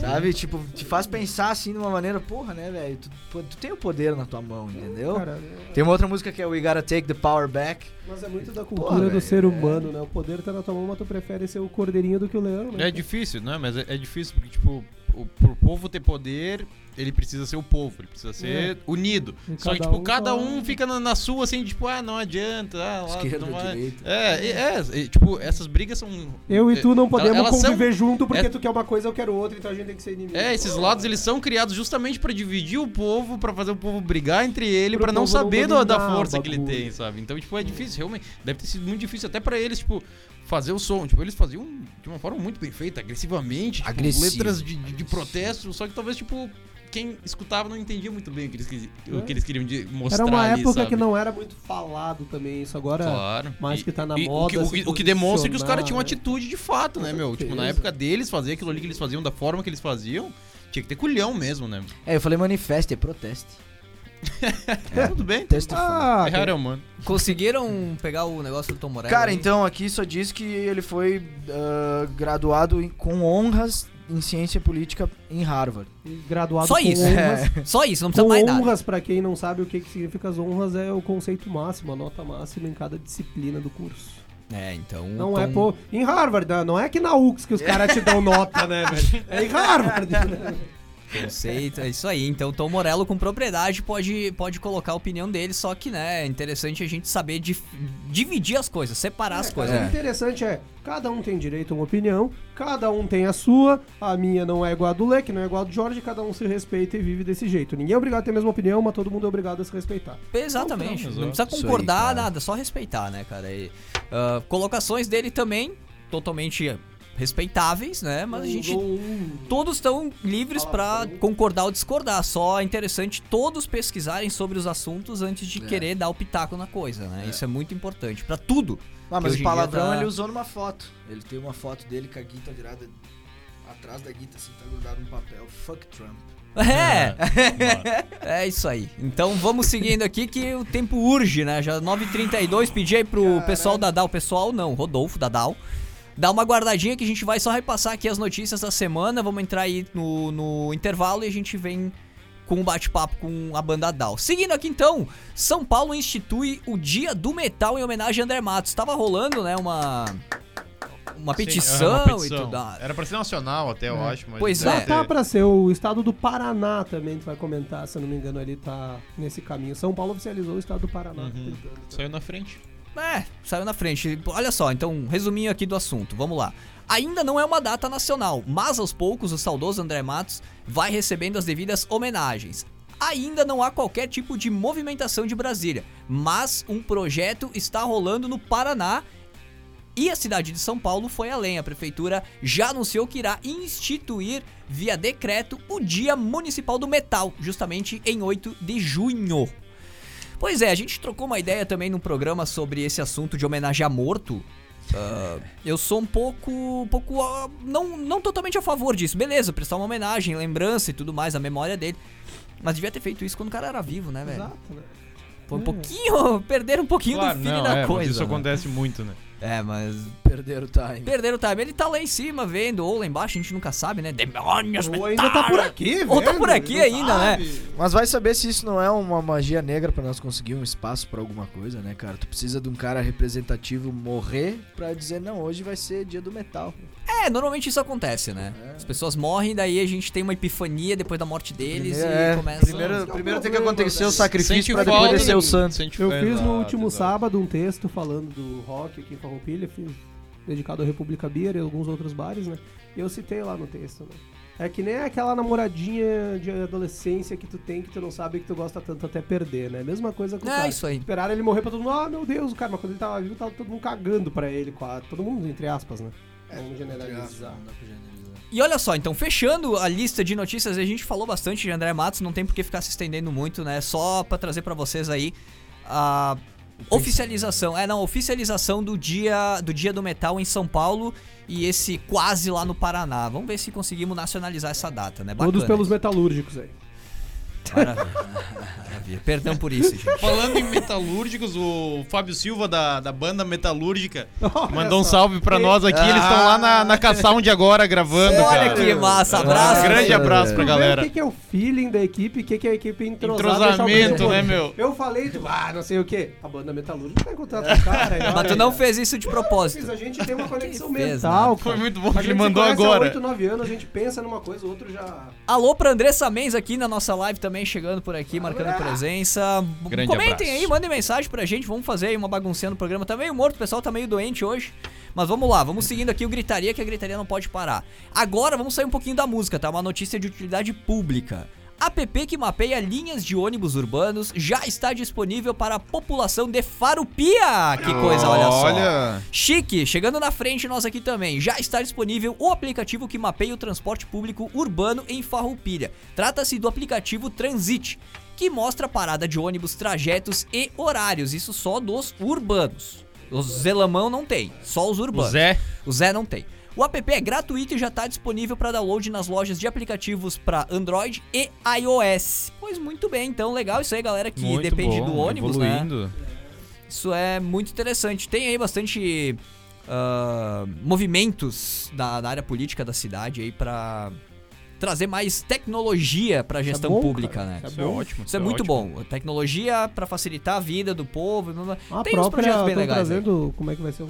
Sabe? Tipo, te faz pensar assim de uma maneira, porra, né, velho? Tu, tu tem o poder na tua mão, entendeu? Cara, Tem uma outra música que é We Gotta Take the Power Back. mas é muito da Pô, cultura do velho, ser é. humano, né? O poder tá na tua mão, mas tu prefere ser o cordeirinho do que o leão, né? É difícil, né? Mas é, é difícil porque, tipo, o, pro povo ter poder, ele precisa ser o povo, ele precisa ser unido. E Só que, cada tipo, um cada tá- um fica na, na sua, assim, tipo, ah, não adianta, ah, lá, Esquerda, não vai. direita. É, é, é, tipo, essas brigas são... Eu e tu não podemos elas são- conviver junto porque é- tu quer uma coisa, eu quero outra, então a gente tem que ser inimigo. É, esses lados eles são criados justamente pra dividir o povo, pra fazer o povo brigar entre ele, Pro pra não não saber do- da o força que ele tem, sabe? Então, tipo, é difícil, realmente. Deve ter sido muito difícil até pra eles, tipo, fazer o som. Tipo, eles faziam de uma forma muito bem feita, agressivamente, tipo, Agressivo, letras de, de- de protesto, só que talvez, tipo, quem escutava não entendia muito bem o que eles, o É. que eles queriam de- mostrar Era uma ali, época sabe? que não era muito falado também isso. Agora, Claro. mais E- que tá na e o moda que- O que, o que demonstra que os caras tinham posicionar, atitude de fato, né, meu? Tipo, na época deles, fazer aquilo ali que eles faziam da forma que eles faziam, tinha que ter culhão mesmo, né? É, eu falei manifeste, é proteste. É, tudo bem. Testify. Ah, Errar é humano. Conseguiram pegar o negócio do Tom Morello? Cara, aí? então aqui só diz que ele foi ah, graduado em- com honras em ciência política em Harvard. e graduado Só com isso. honras. Só isso, não precisa Com mais nada. honras, pra quem não sabe o que, que significa as honras, é o conceito máximo, a nota máxima em cada disciplina do curso. É, então. Não Tom- é pô, em Harvard, né? não é que na UX que os caras te dão nota, né, velho? É em Harvard. Conceito, é isso aí. Então, Tom Morello com propriedade pode, pode colocar a opinião dele, só que, né, é interessante a gente saber dif- dividir as coisas, separar as É, coisas. cara, O interessante é, cada um tem direito a uma opinião, cada um tem a sua, a minha não é igual a do Leque, não é igual a do Jorge, cada um se respeita e vive desse jeito. Ninguém é obrigado a ter a mesma opinião, mas todo mundo é obrigado a se respeitar. Exatamente. Então, não precisa aí, concordar, cara. nada, só respeitar, né, cara? E, ah, colocações dele também, totalmente respeitáveis, né? Mas a gente. Todos estão livres pra concordar ou discordar. Só é interessante todos pesquisarem sobre os assuntos antes de É. querer dar o pitaco na coisa, né? Isso é muito importante. Pra tudo. Ah, mas o palavrão tá- ele usou numa foto. Ele tem uma foto dele com a guita virada atrás da guita, assim, tá grudado no papel. Fuck Trump. É! É isso aí. Então vamos seguindo aqui que o tempo urge, né? Já 9h32, pedi aí pro pessoal da DAO, pessoal não, Rodolfo da DAO. Dá uma guardadinha que a gente vai só repassar aqui as notícias da semana. Vamos entrar aí no, no intervalo e a gente vem com um bate-papo com a banda DAO. Seguindo aqui então, São Paulo institui o Dia do Metal em homenagem a André Matos. Tava rolando, né, uma uma Sim, petição, é uma petição. e tudo. Era pra ser nacional até, eu acho. Mas Pois é. Já tá ter- pra ser o estado do Paraná também, tu vai comentar, se eu não me engano, ele tá nesse caminho. São Paulo oficializou o estado do Paraná. Uhum. tentando. Saiu na frente. É, saiu na frente. Olha só, então, um resuminho aqui do assunto. Vamos lá. Ainda não é uma data nacional, mas aos poucos o saudoso André Matos vai recebendo as devidas homenagens. Ainda não há qualquer tipo de movimentação de Brasília, mas um projeto está rolando no Paraná e a cidade de São Paulo foi além. A prefeitura já anunciou que irá instituir via decreto o Dia Municipal do Metal, justamente em 8 de junho. Pois é, a gente trocou uma ideia também num programa sobre esse assunto de homenagem a morto. Ah, eu sou um pouco, um pouco ah, não, não totalmente a favor disso. Beleza, prestar uma homenagem, lembrança e tudo mais, a memória dele. Mas devia ter feito isso quando o cara era vivo, né, velho? Exato, né? Foi um É. pouquinho, perder um pouquinho Claro, do feeling não, da é, mas coisa. Isso né? acontece muito, né? É, mas Perderam o time. perderam o time. Ele tá lá em cima vendo, ou lá embaixo, a gente nunca sabe, né? Demônios, Ou ainda tá por aqui, velho. Ou tá por aqui não ainda, né? sabe. Mas vai saber se isso não é uma magia negra pra nós conseguir um espaço pra alguma coisa, né, cara? Tu precisa de um cara representativo morrer pra dizer, não, hoje vai ser dia do metal. É, normalmente isso acontece, né? É. As pessoas morrem, daí a gente tem uma epifania depois da morte deles Primeiro, e é, começa... primeiro, o primeiro tem que acontecer o sacrifício pra depois descer o santo. Eu fiz no último exato. sábado um texto falando do rock aqui em Farroupilha, dedicado à República Beer e alguns outros bares, né? E eu citei lá no texto, né? É que nem aquela namoradinha de adolescência que tu tem que tu não sabe que tu gosta tanto até perder, né? Mesma coisa com o É, cara. isso aí. Esperaram ele morrer pra todo mundo. Ah, meu Deus, cara, mas quando ele tava vivo, tava todo mundo cagando pra ele, quase. Todo mundo, entre aspas, né? Vamos generalizar. E olha só, então, fechando a lista de notícias, a gente falou bastante de André Matos, não tem por que ficar se estendendo muito, né? Só pra trazer pra vocês aí a oficialização, é não, oficialização do dia do dia do metal em São Paulo e esse quase lá no Paraná. Vamos ver se conseguimos nacionalizar essa data, né? Todos Bacana. pelos metalúrgicos aí. Maravilha. Maravilha. Perdão por isso, gente. Falando em metalúrgicos, o Fábio Silva da, da banda Metalúrgica Olha mandou um salve pra nós aqui. Eles estão lá na, na Caçound agora gravando, Olha cara. que massa, abraço. Um grande abraço pra galera. O que, que é o feeling da equipe, o que, que é a equipe entrosada. Entrosamento, né, meu? Eu falei, tu, ah, não sei o quê. A banda metalúrgica tá em contato com o cara. Mas olha tu não fez isso de propósito. Mas a gente tem uma conexão fez, mental, né? cara. Foi muito bom A que gente ele mandou agora. Há 8, 9 anos, a gente pensa numa coisa, o outro já... Alô pra Andressa Menz aqui na nossa live também, chegando por aqui, marcando presença. Grande Comentem abraço. aí, mandem mensagem pra gente, vamos fazer aí uma baguncinha no programa. Tá meio morto, o pessoal tá meio doente hoje. Mas vamos lá, vamos seguindo aqui o Gritaria, que a Gritaria não pode parar. Agora vamos sair um pouquinho da música, tá? Uma notícia de utilidade pública. App que mapeia linhas de ônibus urbanos já está disponível para a população de Farupia. Que coisa, olha só. Olha. Chique, chegando na frente nós aqui também. Já está disponível o aplicativo que mapeia o transporte público urbano em Farroupilha. Trata-se do aplicativo Transit, que mostra a parada de ônibus, trajetos e horários. Isso só dos urbanos. Os Zelamão não tem, só os O urbanos. Zé. O Zé não tem. O app é gratuito e já está disponível para download nas lojas de aplicativos para Android e iOS. Pois muito bem, então legal isso aí, galera que Muito depende bom, do ônibus, né? evoluindo. Isso é muito interessante. Tem aí bastante ah, movimentos da, da área política da cidade aí pra trazer mais tecnologia pra Isso é gestão bom, pública, cara, né? isso Isso é ótimo. Isso é muito ótimo. bom. Tecnologia pra facilitar a vida do povo. A Tem uns própria, projetos bem legais. aí. trazendo, como é que vai ser o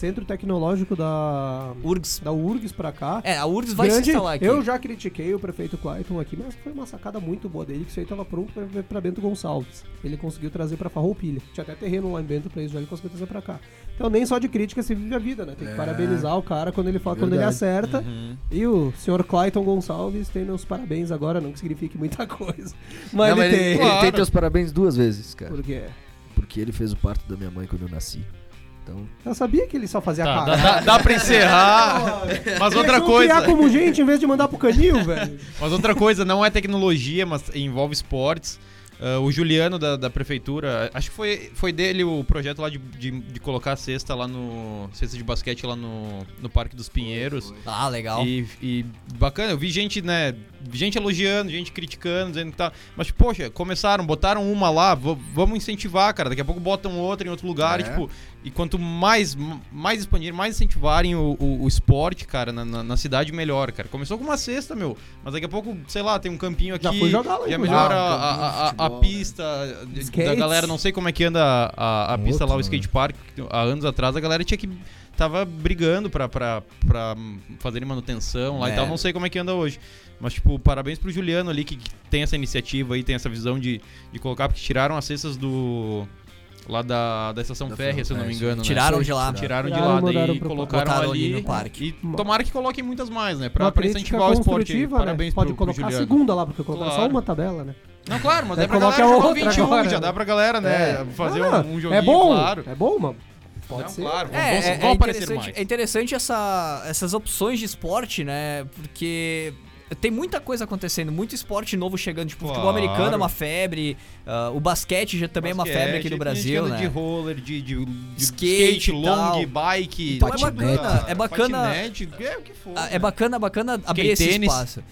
Centro Tecnológico da, URGS. da URGS pra cá. É, a URGS vai Grande- se instalar aqui. Eu já critiquei o prefeito Clayton aqui, mas foi uma sacada muito boa dele, que isso aí tava pronto pra, pra Bento Gonçalves. Ele conseguiu trazer pra Farroupilha. Tinha até terreno lá em Bento pra isso, já ele conseguiu trazer pra cá. Então nem só de crítica se vive a vida, né? Tem que É. parabenizar o cara quando ele fala, quando ele acerta. Uhum. E o senhor Clayton Gonçalves tem meus parabéns agora, não que signifique muita coisa. Mas Não, ele mas tem. ele, Claro. ele tem teus parabéns duas vezes, cara. Por quê? Porque ele fez o parto da minha mãe quando eu nasci. Então, Eu sabia que ele só fazia Tá, cara. dá, dá, pra encerrar. Mas outra coisa. criar como gente em vez de mandar pro canil, velho. Mas outra coisa, não é tecnologia, mas envolve esportes. Ah, o Juliano da, da prefeitura, acho que foi, foi dele o projeto lá de, de, de colocar a cesta lá no. cesta de basquete lá no, no Parque dos Pinheiros. Ah, legal. E, e bacana, eu vi gente, né? Gente elogiando, gente criticando, dizendo que tá. Mas, poxa, começaram, botaram uma lá, vamos incentivar, cara. Daqui a pouco botam outra em outro lugar. É. E, tipo, e quanto mais, mais expandir, mais incentivarem o, o, o esporte, cara, na, na, na cidade, melhor, cara. Começou com uma cesta, meu. Mas daqui a pouco, sei lá, tem um campinho aqui. Já fui jogar lá, Já melhora Ah, a, a, a, a futebol, pista da Skates. galera. Não sei como é que anda a, a, a Um pista lá, o outro, skate park. Há anos atrás a galera tinha que. Tava brigando pra, pra, pra fazerem manutenção lá É. e tal. Não sei como é que anda hoje. Mas, tipo, parabéns pro Juliano ali que, que tem essa iniciativa aí, tem essa visão de, de colocar, porque tiraram as cestas do. Lá da, da estação Da férrea, se eu não é, me engano. né? Tiraram de lá. Tiraram de lá, mandaram daí pro- colocaram ali ali. no parque. E tomara que coloquem muitas mais, né? Pra, pra incentivar o esporte. construtiva, Parabéns né? Pode pro, pro colocar a Juliano. segunda lá, porque colocar só Claro. uma tabela, né? Não, claro, mas Daí é pra galera jogar o outra 21, agora, já né? dá pra galera, né? É. Fazer Ah, um, um joguinho, é bom, claro. é bom, mano. Pode Não, ser. claro, É, vão, é, vão é interessante, mais. é interessante essa, essas opções de esporte, né? Porque tem muita coisa acontecendo, muito esporte novo chegando. Tipo, o futebol Claro. americano é uma febre, ah, o basquete já também é uma febre aqui no Basquete, Brasil, né? De roller, de, de, de Skate skate, long, bike. Então é bacana, é bacana- Patinete, é o que for. Ah, né? É bacana, bacana abrir esse tênis. espaço.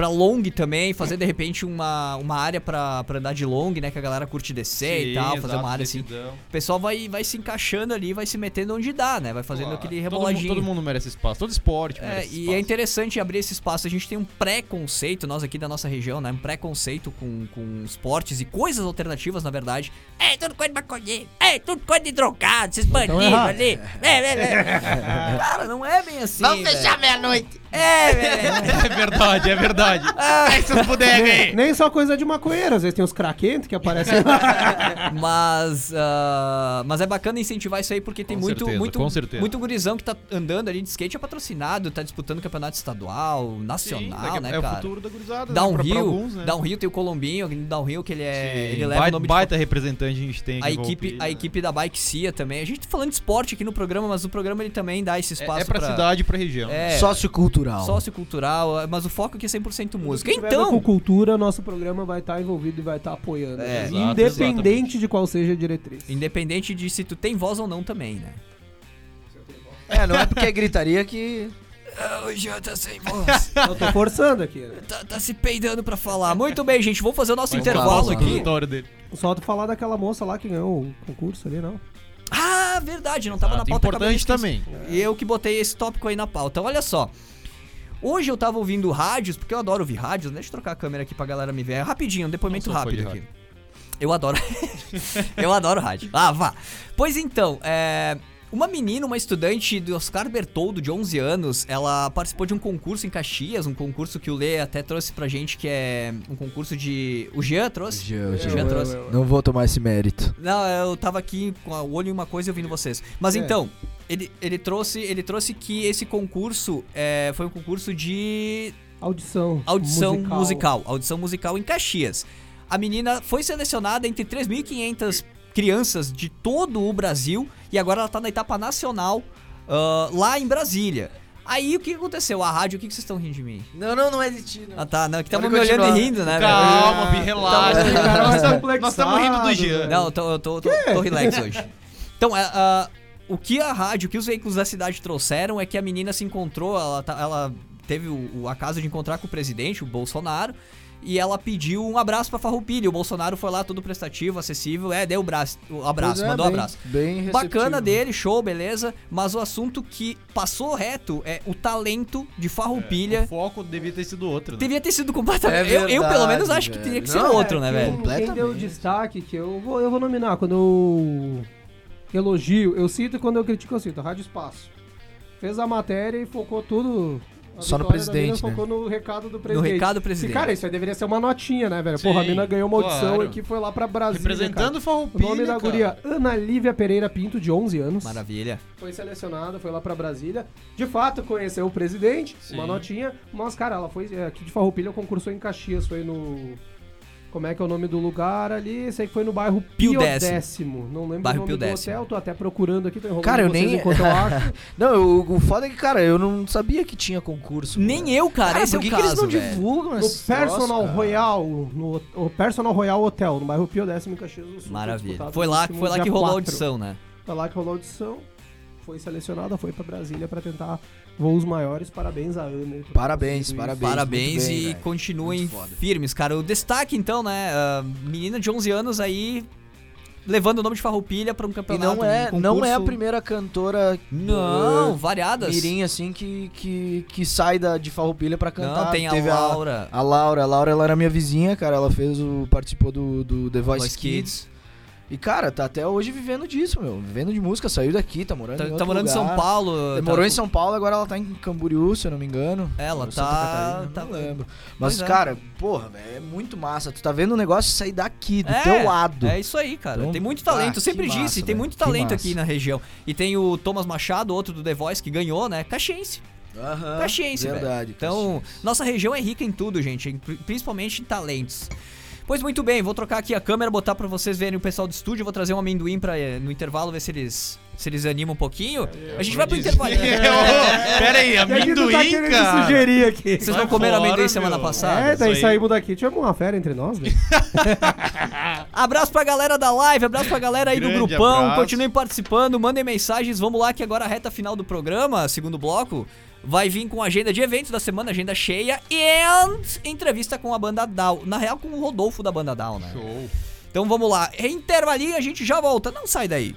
Pra long também, fazer de repente uma, uma área pra, pra andar de long, né? Que a galera curte descer e Sim, tal, fazer exato, uma área assim. decidão. O pessoal vai, vai se encaixando ali, vai se metendo onde dá, né? Vai fazendo Claro. aquele Todo mundo- reboladinho. Todo mundo merece espaço, todo esporte É, merece e espaço. é interessante abrir esse espaço. A gente tem um preconceito, nós aqui da nossa região, né? Um preconceito com, com esportes e coisas alternativas, na verdade. É, tudo coisa de maconheiro. É, tudo coisa de drogado, esses bandidos ali. É, é, é. Cara, não é bem assim. Vamos fechar meia-noite. É, velho. É verdade, é verdade. Ah. É essas bodegas Nem, aí. nem só coisa de maconheiro, às vezes tem os craquentos que aparecem lá. Mas, ah, mas é bacana incentivar isso aí porque tem Com muito, certeza, muito, com certeza. muito gurizão que tá andando ali de skate é patrocinado, tá disputando campeonato estadual, Sim, nacional, daqui- né, é o cara? futuro da gurizada. né, pra- pra Downhill, alguns, né? Downhill tem o Colombinho, Downhill que ele é, Sim, ele leva o nome de baita representante a gente tem a equipe, a né? equipe da Bike Cia também. A gente tá falando de esporte aqui no programa, mas o programa ele também dá esse É- espaço é pra, cidade e pra região. É, Sociocultural. Sociocultural, mas o foco aqui é 100% música. Se tiver a ver com Então, cultura, nosso programa vai estar envolvido e vai estar apoiando. É, né? exato, Independente exatamente. de qual seja a diretriz. independente de se tu tem voz ou não também, né? É, não é porque é gritaria que. Ah, o Jean tá sem voz. Eu tô forçando aqui, né? tá, tá se peidando pra falar. Muito bem, gente. Vamos fazer o nosso Vamos intervalo falar aqui. dele. Só tu falar daquela moça lá que ganhou o concurso ali, não. Ah, verdade. Não tava na Exato, pauta. Importante também. E eu que botei esse tópico aí na pauta. Olha só. Hoje eu tava ouvindo rádios, porque eu adoro ouvir rádios. Deixa eu trocar a câmera aqui pra galera me ver. É rapidinho, um depoimento rápido aqui. Eu adoro. eu adoro rádio. Ah, vá. Pois então, é. Uma menina, uma estudante do Oscar Bertoldo, de 11 anos, ela participou de um concurso em Caxias, um concurso que o Lê até trouxe pra gente, que é um concurso de... O Jean trouxe? Jean, O Jean. Jean trouxe. Não vou tomar esse mérito. Não, eu tava aqui com o olho em uma coisa e ouvindo vocês. Mas É. então, ele, ele, trouxe, ele trouxe que esse concurso é, foi um concurso de Audição. audição musical. Audição musical em Caxias. A menina foi selecionada entre 3.500 crianças de todo o Brasil e agora ela tá na etapa nacional ah, lá em Brasília. Aí o que aconteceu? A rádio, o que, que vocês estão rindo de mim? Não, não, não é de ti, Ah tá, não, que Pode estavam me olhando e continuar. rindo, né, velho? Calma, É. Bi, relaxa. Tá, cara, Nós tamo- estamos rindo do Jean. velho. Não, eu tô, eu tô, tô, tô relax hoje. Então, é, ah, o que a rádio, o que os veículos da cidade trouxeram é que a menina se encontrou, ela, tá- ela teve o, o acaso de encontrar com o presidente, o Bolsonaro, e ela pediu um abraço pra Farroupilha. O Bolsonaro foi lá todo prestativo, acessível, é, deu o, braço, o abraço, é, mandou um bem- abraço. Bem receptivo. Bacana dele, show, beleza, mas o assunto que passou reto é o talento de Farroupilha. O foco devia ter sido outro, né? Devia ter sido completamente. É eu, eu, pelo menos, verdade, acho que velho. teria que ser Não, outro, É, né, quem- velho? Quem deu destaque, que eu vou, eu vou nominar, quando eu elogio, eu cito e quando eu critico, eu cito. Rádio Espaço. Fez a matéria e focou tudo. a Só no presidente, mina né? Focou no recado do No presidente. recado do E, presidente. cara, isso aí deveria ser uma notinha, né, velho? Sim, Porra, a mina ganhou uma audição claro. e que foi lá pra Brasília. Representando o cara. O nome da cara. guria, Ana Lívia Pereira Pinto, de 11 anos. Maravilha. Foi selecionada, foi lá pra Brasília. De fato, conheceu o presidente, Sim. uma notinha. Mas, cara, ela foi é, aqui de Farroupilha, concursou em Caxias, foi no... Como é que é o nome do lugar ali? Sei que foi no bairro Pio Pio, Décimo. Décimo. Não lembro Bairro o nome Pio do Décimo. hotel, tô até procurando aqui, tô enrolando Cara, eu vocês nem- enquanto eu acho. Não, o, o foda é que, cara, eu não sabia que tinha concurso. Nem mano. eu, cara, Cara, esse é por o que, caso, que eles não velho. divulgam No Personal cara? Royal, no o Personal Royal Hotel, no bairro Pio Décimo, em Caxias do Sul. Maravilha. Foi lá, foi lá que rolou a 4. audição, né? Foi lá que rolou a audição. Foi selecionada, foi pra Brasília pra tentar voos maiores. Parabéns a Ana. Parabéns, parabéns. Parabéns bem, e velho. continuem firmes, cara. O destaque, então, né? a menina de 11 anos aí levando o nome de Farroupilha pra um E campeonato. não é, um não é a primeira cantora Não, uh, variadas. mirim assim que, que, que sai da, de Farroupilha pra cantar. Não, tem a Laura. A Laura, a Laura ela era minha vizinha, cara. Ela fez o. participou do, do The Voice, Voice Kids. E, cara, tá até hoje vivendo disso, meu. Vivendo de música, saiu daqui, tá morando Tá, em tá morando em São lugar. Paulo. Ela tá em São Paulo, agora ela tá em Camboriú, se eu não me engano. Ela Ou Santa tá- Catarina, tá- Não lembro. Pois Mas, é. cara, porra, é muito massa. Tu tá vendo o negócio sair daqui, do É, teu lado. É isso aí, cara. Então, tem muito talento. ah, Eu sempre que disse, massa, tem muito talento massa. aqui na região. E tem o Thomas Machado, outro do The Voice, que ganhou, né? Caxiense. Aham, Caxiense, velho. Verdade. Então, nossa região é rica em tudo, gente, principalmente em talentos. Pois muito bem, vou trocar aqui a câmera, botar pra vocês verem o pessoal do estúdio, vou trazer um amendoim para no intervalo ver se eles se eles animam um pouquinho. A gente vai pro intervalo. Pera aí, é tá amendoim, querendo cara. sugerir aqui? Vocês não comeram fora, amendoim semana meu. passada? É, daí saímos daqui, tivemos uma fera entre nós, né? Abraço pra galera da live, abraço pra galera aí do Grande grupão. abraço. Continuem participando, mandem mensagens. Vamos lá, que agora a reta final do programa, segundo bloco, vai vir com agenda de eventos da semana, agenda cheia e entrevista com a banda Down. Na real, com o Rodolfo da banda Down, né? Show. Então vamos lá, intervalinho, a gente já volta. Não sai daí.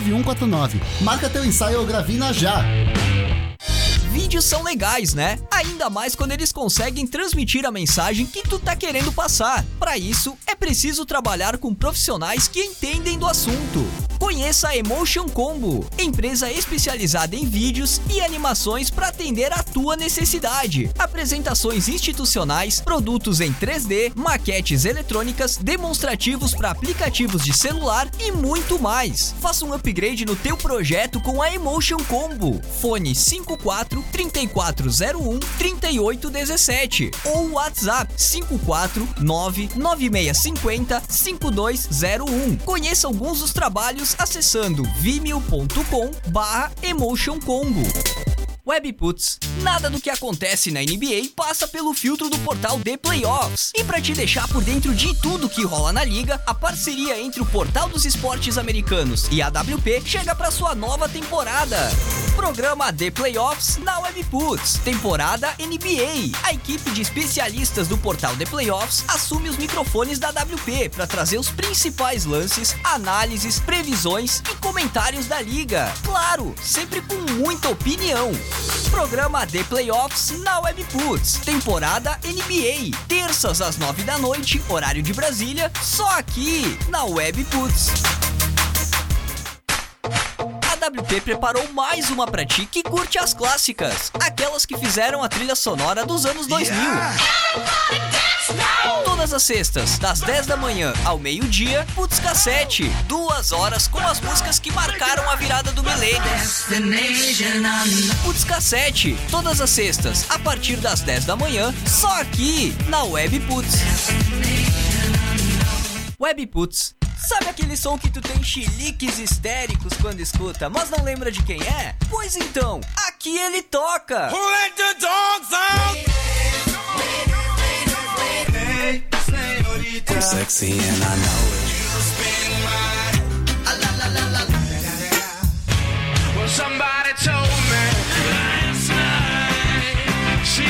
9149. Marca teu ensaio ou gravina já! Vídeos são legais, né? Ainda mais quando eles conseguem transmitir a mensagem que tu tá querendo passar. Para isso, é preciso trabalhar com profissionais que entendem do assunto. Conheça a Emotion Combo, empresa especializada em vídeos e animações para atender a tua necessidade. Apresentações institucionais, produtos em 3D, maquetes eletrônicas, demonstrativos para aplicativos de celular e muito mais. Faça um upgrade no teu projeto com a Emotion Combo. Fone 54 3401 3817 ou WhatsApp 549 9650 5201. Conheça alguns dos trabalhos acessando vimeo.com barra Emotion Combo. Webputs. Nada do que acontece na NBA passa pelo filtro do portal The Playoffs. E para te deixar por dentro de tudo que rola na liga, a parceria entre o Portal dos Esportes Americanos e a WP chega para sua nova temporada. Programa The Playoffs na Webputs. Temporada NBA. A equipe de especialistas do portal The Playoffs assume os microfones da WP para trazer os principais lances, análises, previsões e comentários da liga. Claro, sempre com muita opinião. Programa The Playoffs na Webputs. Temporada NBA. Terças às nove da noite, horário de Brasília, só aqui na Webputs. A WP preparou mais uma pra ti que curte as clássicas, aquelas que fizeram a trilha sonora dos anos 2000. Todas as sextas, das 10 da manhã ao meio-dia, Putz Cassete. Duas horas com as músicas que marcaram a virada do milênio. Putz Cassete. Todas as sextas, a partir das 10 da manhã, só aqui na Web Putz. Web Putz. Sabe aquele som que tu tem chiliques histéricos quando escuta, mas não lembra de quem é? Pois então, aqui ele toca! I'm sexy and I know it. Well, somebody told me last night. She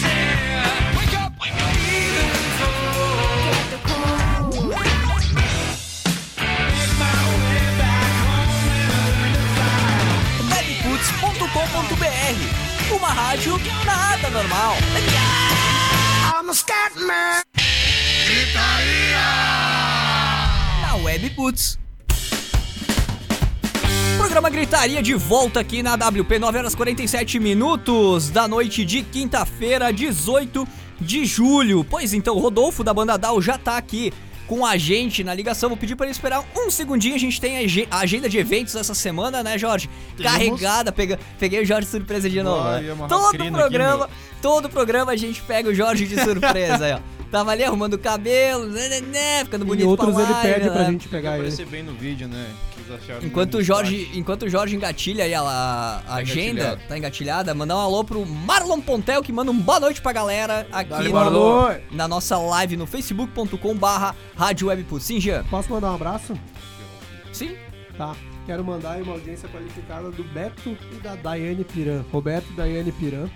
said, "Wake up, wake up." Even though make my way back home webputs.com.br Uma rádio nada normal. I'm a scat man. Na Webputs. Programa Gritaria de volta aqui na WP, 9 horas 47 minutos da noite de quinta-feira, 18 de julho. Pois então, o Rodolfo da banda Dow já tá aqui com a gente na ligação. Vou pedir para ele esperar um segundinho. A gente tem a age- a agenda de eventos essa semana, né, Jorge? Carregada. Pega, peguei o Jorge de surpresa de novo. Ai, né? Todo aqui, programa, meu. todo programa a gente pega o Jorge de surpresa aí, ó. Tava ali arrumando o cabelo, né, né, né, ficando bonito outros pra ele live, pede pra né? gente pegar ele. Aparecer bem no vídeo, né? Enquanto o Jorge, fácil. enquanto o Jorge engatilha aí a, a agenda, engatilhado. tá engatilhada, mandar um alô pro Marlon Pontel, que manda um boa noite pra galera aqui Dale, no- na nossa live no facebook.com barra Rádio Webput. Sim, Jean? Posso mandar um abraço? Sim? Tá. Quero mandar aí uma audiência qualificada do Beto e da Daiane Piran. Roberto e Daiane Piran.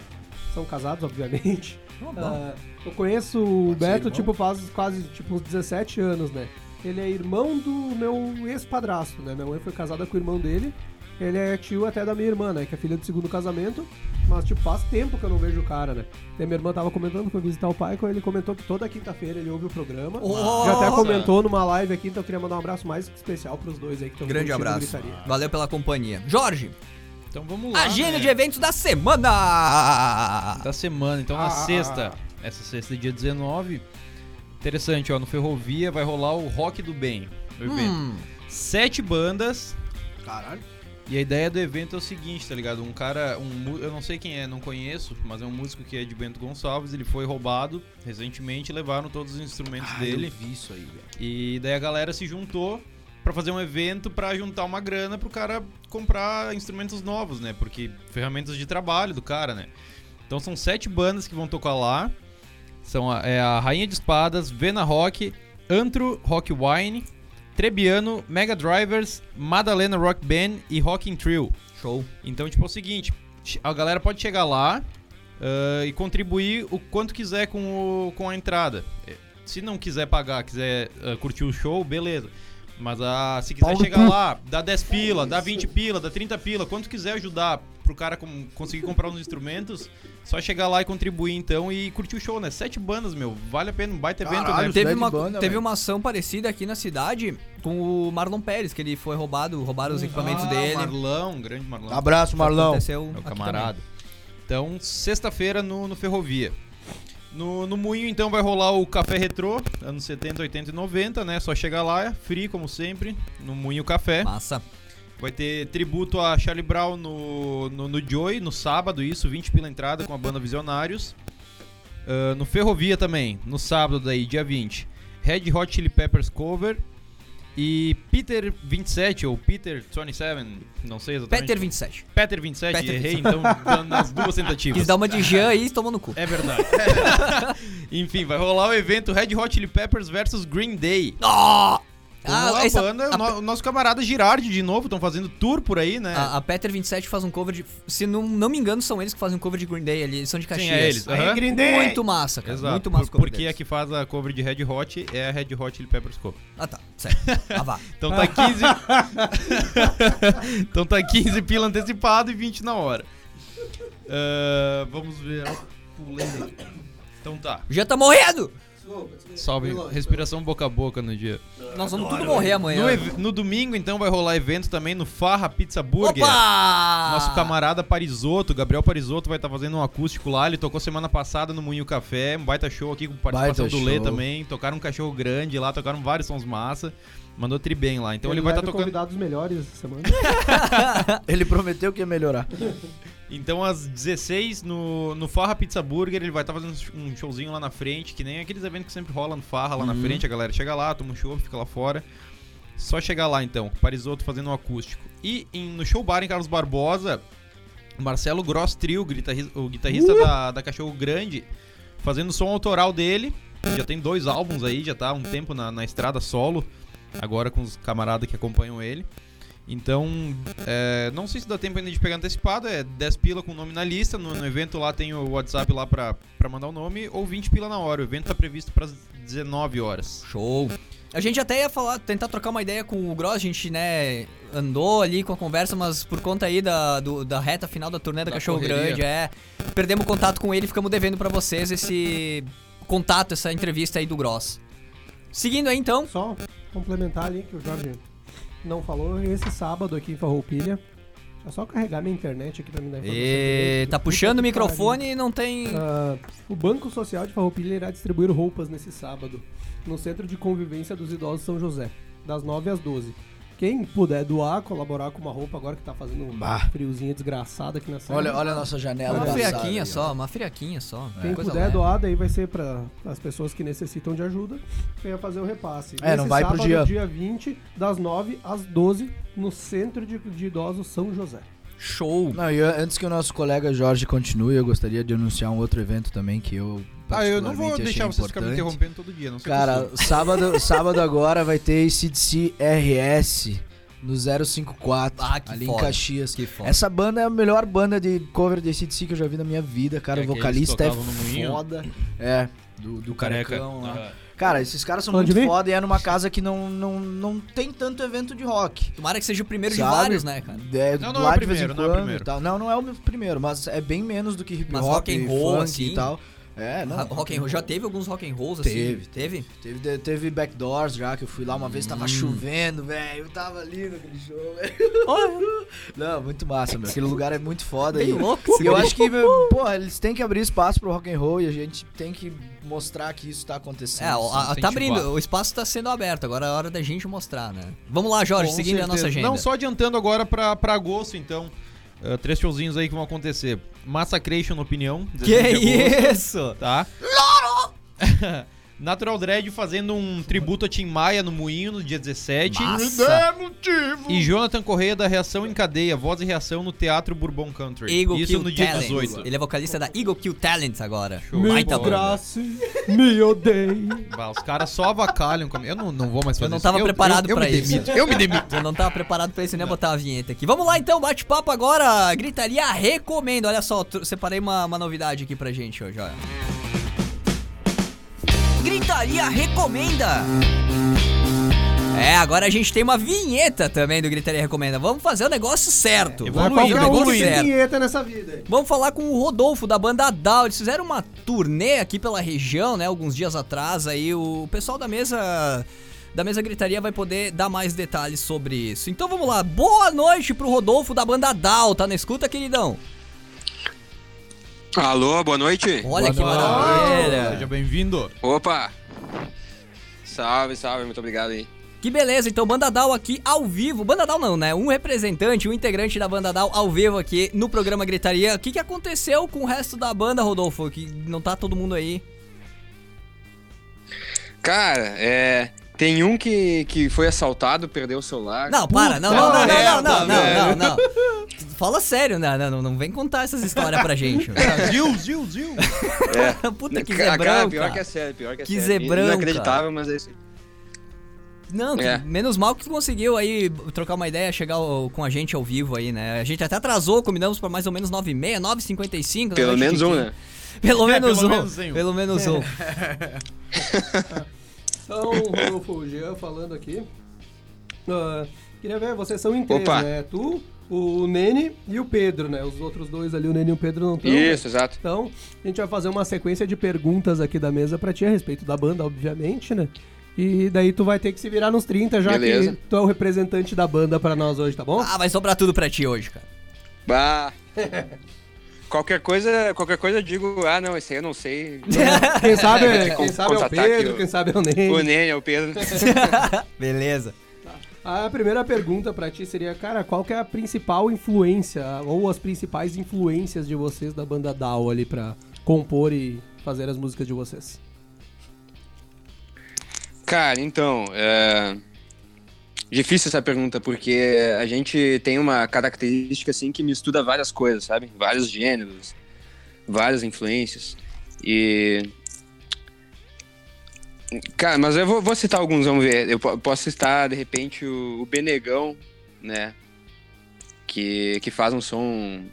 São casados, obviamente. Ah, eu conheço o Beto, tipo, faz quase tipo, uns 17 anos, né? Ele é irmão do meu ex-padrasto, né? Minha mãe foi casada com o irmão dele. Ele é tio até da minha irmã, né? Que é filha do segundo casamento. Mas, tipo, faz tempo que eu não vejo o cara, né? E minha irmã tava comentando que foi visitar o pai, quando ele comentou que toda quinta-feira ele ouve o programa. Já até Nossa! comentou numa live aqui, então eu queria mandar um abraço mais especial pros dois aí que estão Grande abraço. Valeu pela companhia. Jorge, Então vamos lá. agenda né? de eventos da semana! da semana. Então na Ah, sexta, essa sexta, dia 19, interessante, ó, no Ferrovia vai rolar o Rock do Bem, o evento. Hum, Sete bandas. Caralho. E a ideia do evento é o seguinte, tá ligado? Um cara, um, eu não sei quem é, não conheço, mas é um músico que é de Bento Gonçalves, ele foi roubado recentemente, levaram todos os instrumentos dele. vi isso aí, velho. E daí a galera se juntou pra fazer um evento pra juntar uma grana pro cara comprar instrumentos novos, né? Porque ferramentas de trabalho do cara, né? Então são sete bandas que vão tocar lá. São a, é a Rainha de Espadas, Vena Rock, Antro Rock Wine, Trebiano, Mega Drivers, Madalena Rock Band e Rocking Trio. show. Então, tipo, é o seguinte, a galera pode chegar lá ah, e contribuir o quanto quiser com, o- com a entrada. Eh, Se não quiser pagar, quiser ah, curtir o show, beleza. Mas ah, se quiser Pau no chegar lá, dá 10 pila, dá 20 pila, dá 30 pila, quanto quiser ajudar pro cara com- conseguir comprar uns instrumentos, só chegar lá e contribuir então e curtir o show, né? Sete bandas, meu, vale a pena, um baita evento, Caralho, né? Teve uma, banda, teve velho. uma ação parecida aqui na cidade com o Marlon Pérez, que ele foi roubado, roubaram os equipamentos Ah, dele. Marlão, grande Marlão. Abraço, Marlão. Aconteceu É o aqui camarada. Então, sexta-feira no, no Ferrovia. No, no Moinho, então, vai rolar o Café Retrô, anos 70, 80 e 90, né? Só chegar lá, é free, como sempre, no Moinho Café. também. Massa. Vai ter tributo a Charlie Brown no, no, no Joy, no sábado, isso, 20 pela entrada com a banda Visionários. Ah, no Ferrovia também, no sábado daí, dia 20. Red Hot Chili Peppers cover. E Peter 27, ou Peter 27, não sei exatamente. Peter 27. Peter 27, Peter errei então nas duas tentativas. Quis dar uma de Jean aí e tomou no cu. É verdade. Enfim, vai rolar o evento Red Hot Chili Peppers versus Green Day. Ah, a essa- banda, a- o no- o nosso camarada Girardi de novo, estão fazendo tour por aí, né? A, a Peter 27 faz um cover de. Se não, não me engano, são eles que fazem um cover de Green Day ali. Eles são de Caxias. Sim, é eles. Aham. Green Day! Muito massa, cara. Exato. Muito massa o por- cover porque a deles. que faz a cover de Red Hot é a Red Hot Chili Peppers cover. Ah, tá. Certo. Ah, vá. Então tá 15. então tá 15 pila antecipado e 20 na hora. Ah, vamos ver. Pulei. Então tá. Já tá morrendo! Salve. Respiração boca a boca no dia. Nós vamos tudo morrer amanhã. No, ev- no domingo, então, vai rolar evento também no Farra Pizza Burger. Opa! Nosso camarada Parisotto, Gabriel Parisotto, vai estar fazendo um acústico lá. Ele tocou semana passada no Moinho Café, um baita show aqui com participação Baita do Lê show. também. Tocaram um cachorro grande lá, tocaram vários sons massa. Mandou tri bem lá. Então ele, vai estar leva tocando. convidados melhores essa semana. Ele prometeu que ia melhorar. Então às 16 no, no Farra Pizza Burger, ele vai estar fazendo um showzinho lá na frente, que nem aqueles eventos que sempre rolam no Farra lá na frente. A galera chega lá, toma um show, fica lá fora. Só chegar lá então, Parisotto fazendo um acústico. E em- no show bar em Carlos Barbosa, Marcelo Gross Trio, o guitarri- o guitarrista da, da Cachorro Grande, fazendo o som autoral dele. Já tem dois álbuns aí, já tá um tempo na, na estrada solo, agora com os camaradas que acompanham ele. Então, é, não sei se dá tempo ainda de pegar antecipado, é 10 pila com o nome na lista, no, no evento lá tem o WhatsApp lá pra, pra mandar o nome, ou 20 pila na hora, o evento tá previsto pras 19 horas. Show. A gente até ia falar, tentar trocar uma ideia com o Gross, a gente, né, andou ali com a conversa, mas por conta aí da, do- da reta final da turnê da, Da Cachorro correria. Grande, é. Perdemos contato com ele, ficamos devendo pra vocês esse contato, essa entrevista aí do Gross. Seguindo aí então. Só complementar ali que o Jorge não falou, esse sábado aqui em Farroupilha. É só carregar minha internet aqui pra me dar informação. E, tá puxando o microfone e não tem. Ah, o Banco Social de Farroupilha irá distribuir roupas nesse sábado no Centro de Convivência dos Idosos São José, das 9 às 12. Quem puder doar, colaborar com uma roupa agora que tá fazendo um Bah. friozinho desgraçado aqui na cidade. Olha, olha a nossa janela. Uma friaquinha só, uma friaquinha só. Quem Coisa puder leve. doar, daí vai ser para as pessoas que necessitam de ajuda, venha fazer o repasse. É, não vai pro sábado, dia. dia 20, das 9 às 12, no Centro de, de Idosos São José. Show. Não, e eu- antes que o nosso colega Jorge continue, eu gostaria de anunciar um outro evento também que eu. Ah, eu não vou deixar vocês ficarem me interrompendo todo dia, não sei Cara, sábado, sábado agora vai ter CDC RS no 054, Ah, que ali foda. em Caxias. Que foda. Essa banda é a melhor banda de cover de CDC que eu já vi na minha vida, cara. É o eles vocalista é foda. É, do, do Careca. carecão lá. Aham. Cara, esses caras são Falando muito de mim? foda e é numa casa que não, não, não tem tanto evento de rock. Tomara que seja o primeiro de Sabe? vários, né, cara? É, Não, não lá é o de vez em primeiro, não é o primeiro. Não, não é o primeiro, mas é bem menos do que hip hop, rock and roll, funk assim? e tal. É, não. Rock and roll. Já teve alguns rock and rolls assim? Teve, Teve? Teve, teve backdoors já, que eu fui lá uma vez, Hum. tava chovendo, velho. Eu tava ali naquele show, velho. Não, muito massa, meu. Aquele lugar é muito foda. Bem e, louco e eu guri. acho que, meu, porra, eles têm que abrir espaço pro rock and roll e a gente tem que mostrar que isso tá acontecendo. É, a- tá abrindo, o espaço tá sendo aberto, agora é hora da gente mostrar, né? Vamos lá, Jorge, Com seguindo a nossa certeza. agenda. Não, só adiantando agora pra, pra agosto, então. Ah, três showzinhos aí que vão acontecer. Massacration, opinião. Que 16 de agosto, isso? Tá? Natural Dread fazendo um tributo a Tim Maia no Moinho no dia 17. Massa. E Jonathan Correia da Reação em Cadeia, Voz e Reação no Teatro Bourbon Country. Eagle Isso Kill no dia Talent. 18. Ele é vocalista da Eagle Kill Talent agora. Show. Desgrace, me odeie. Bah, os caras só avacalham comigo. Eu não, não vou mais fazer Eu não isso. tava preparado eu, pra me isso. Demito, eu me demito. Eu não tava preparado pra isso, nem botar a vinheta aqui. Vamos lá então, bate-papo agora. Gritaria recomendo. Olha só, separei uma, uma novidade aqui pra gente hoje, olha. Gritaria recomenda. É, agora a gente tem uma vinheta também do Gritaria Recomenda. Vamos fazer o negócio certo. É Vamos fazer o negócio certo. vinheta nessa vida. Vamos falar com o Rodolfo da banda Down. Eles fizeram uma turnê aqui pela região, né? Alguns dias atrás. Aí o pessoal da mesa. Da mesa gritaria vai poder dar mais detalhes sobre isso. Então vamos lá. Boa noite pro Rodolfo da banda Down. Tá na escuta, queridão? Alô, boa noite. Olha que noite. maravilha. Seja bem-vindo. Opa! Salve, salve, muito obrigado aí. Que beleza, então Banda Down aqui ao vivo. Banda Down não, né? Um representante, um integrante da Banda Down ao vivo aqui no programa Gritaria. O que, que aconteceu com o resto da banda, Rodolfo? Que não tá todo mundo aí. Cara, é. Tem um que, que foi assaltado, perdeu o celar. Não, para, não, não, não, não, não, não, não, não, não. Fala sério, né? Não, não, não vem contar essas histórias pra gente. Zil, zil, zil. É. Puta que Cara, zebrão, pior que é sério, pior que é Que sério. zebrão, Inacreditável, mas é isso. aí. Não, que- É. menos mal que tu conseguiu aí trocar uma ideia, chegar ao- com a gente ao vivo aí, né? A gente até atrasou, combinamos pra mais ou menos 9h30, 9h55. da Pelo menos um, né? Pelo É, pelo um. menos um. Pelo menos um. Então, Rodolfo, Jean falando aqui. Ah, queria ver, vocês são em três, Opa. né? Tu, o Nene e o Pedro, né? Os outros dois ali, o Nene e o Pedro não estão. Isso, exato. Então, a gente vai fazer uma sequência de perguntas aqui da mesa pra ti a respeito da banda, obviamente, né? E daí tu vai ter que se virar nos 30, já Beleza. que tu é o representante da banda pra nós hoje, tá bom? Ah, vai sobrar tudo pra ti hoje, cara. Bah. qualquer coisa, qualquer coisa eu digo, ah não, esse aí eu não sei. Quem sabe, é, que quem sabe é o Pedro, o- quem sabe é o O Nene. Nene é o Pedro. Beleza. A primeira pergunta pra ti seria, cara, qual que é a principal influência, ou as principais influências de vocês da banda Dow ali pra compor e fazer as músicas de vocês? Cara, então, é... difícil essa pergunta, porque a gente tem uma característica assim que mistura várias coisas, sabe? Vários gêneros, várias influências. E. Cara, mas eu vou, vou citar alguns, vamos ver. Eu po- posso citar, de repente, o, o Benegão, né? Que, que faz um som.